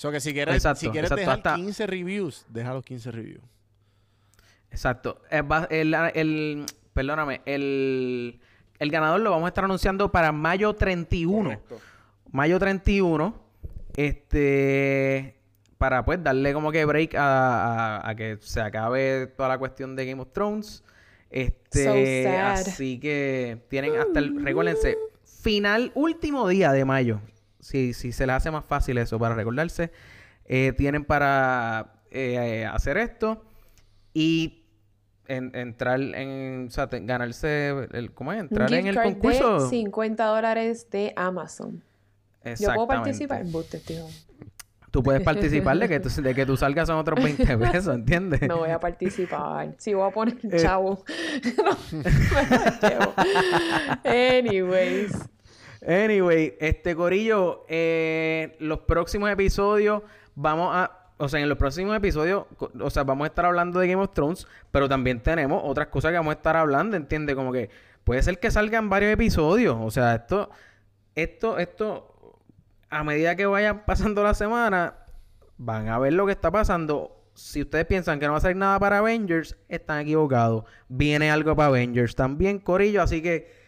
O sea que si quieres, Exacto, si quieres exacto, dejar hasta- 15 reviews, deja los 15 reviews. Exacto. Eh, va- El, el- perdóname, el, el ganador lo vamos a estar anunciando para mayo 31. Mayo 31. Este. Para pues darle como que break a, a- a que se acabe toda la cuestión de Game of Thrones. Este. So sad. Así que tienen hasta el. Recuérdense, final, último día de mayo. Si, si se les hace más fácil eso para recordarse. eh, tienen para eh, hacer esto. Y en- entrar en. O sea, te- ganarse. El, ¿Cómo es? Entrar en el card concurso. de 50 dólares de Amazon. Yo puedo participar. Embuste, tío. Tú puedes participar de que, tú, de que tú salgas son otros 20 pesos, ¿entiendes? No voy a participar. Si voy a poner Eh. chavo. no, me la llevo. Anyways. Anyway, este Corillo, eh, los próximos episodios vamos a. O sea, en los próximos episodios, o sea, vamos a estar hablando de Game of Thrones, pero también tenemos otras cosas que vamos a estar hablando, ¿entiendes? Como que puede ser que salgan varios episodios. O sea, esto, esto, esto, a medida que vayan pasando la semana, van a ver lo que está pasando. Si ustedes piensan que no va a salir nada para Avengers, están equivocados. Viene algo para Avengers también, Corillo, así que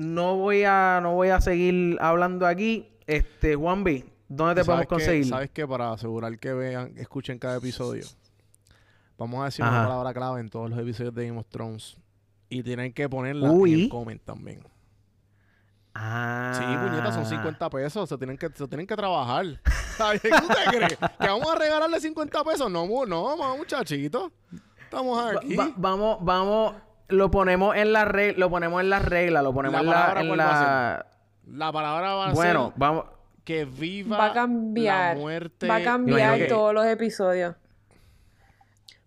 no voy a no voy a seguir hablando aquí. Este, Juan B, ¿dónde te podemos conseguir? ¿Sabes qué? Para asegurar que vean, escuchen cada episodio. Vamos a decir Ajá. una palabra clave en todos los episodios de Game of Thrones. Y tienen que ponerla Uy. en el comment también. Ah. Sí, puñetas, son 50 pesos. Se tienen que, se tienen que trabajar. ¿Qué usted cree? ¿Que vamos a regalarle 50 pesos? No, no, muchachito. Estamos Va- aquí. va- vamos, vamos, lo ponemos en la regla, lo ponemos en la regla, lo ponemos La en la, palabra, en ¿cuál va a la... La palabra va a Bueno, ser vamos, que viva Va a cambiar. la muerte. Va a cambiar que- todos los episodios.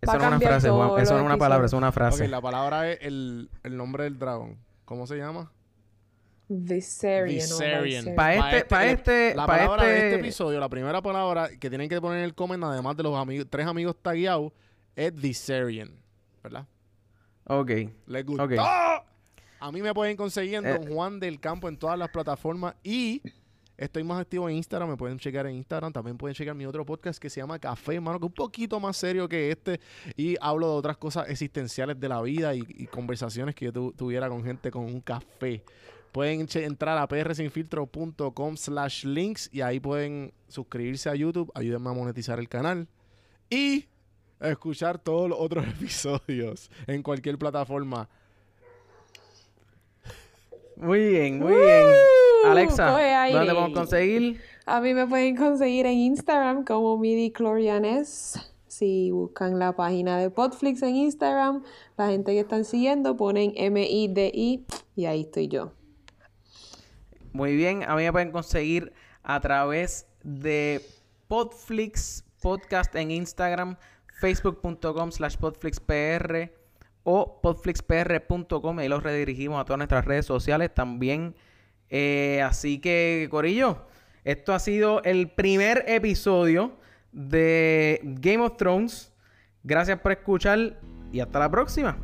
eso no es una frase, Juan, eso no es una palabra, episodios. eso es una frase. Ok, la palabra es el, el nombre del dragón. ¿Cómo se llama? Viserion. Viserion. Viserion. Pa' este- pa' este- La pa' palabra de este este- episodio, la primera palabra que tienen que poner en el comment, además de los amigos, tres amigos tagueados, es Viserion. ¿Verdad? Ok. Les gustó. A mí me pueden conseguir en Eh. Don Juan del Campo en todas las plataformas y estoy más activo en Instagram. Me pueden checar en Instagram. También pueden checar mi otro podcast que se llama Café, hermano, que es un poquito más serio que este. Y hablo de otras cosas existenciales de la vida y, y conversaciones que yo tu- tuviera con gente con un café. Pueden entrar a prsinfiltro.com slash links y ahí pueden suscribirse a YouTube. Ayúdenme a monetizar el canal. Y escuchar todos los otros episodios en cualquier plataforma. Muy bien, muy bien. Alexa, aire. ¿dónde te podemos conseguir? A mí me pueden conseguir en Instagram como midiclorianes. Si buscan la página de Podflix en Instagram, la gente que están siguiendo ponen M-I-D-I y ahí estoy yo. Muy bien, a mí me pueden conseguir a través de Podflix Podcast en Instagram, facebook.com slash podflixpr, o podflixpr.com. Ahí los redirigimos a todas nuestras redes sociales también. Eh, así que, Corillo, esto ha sido el primer episodio de Game of Thrones. Gracias por escuchar y hasta la próxima.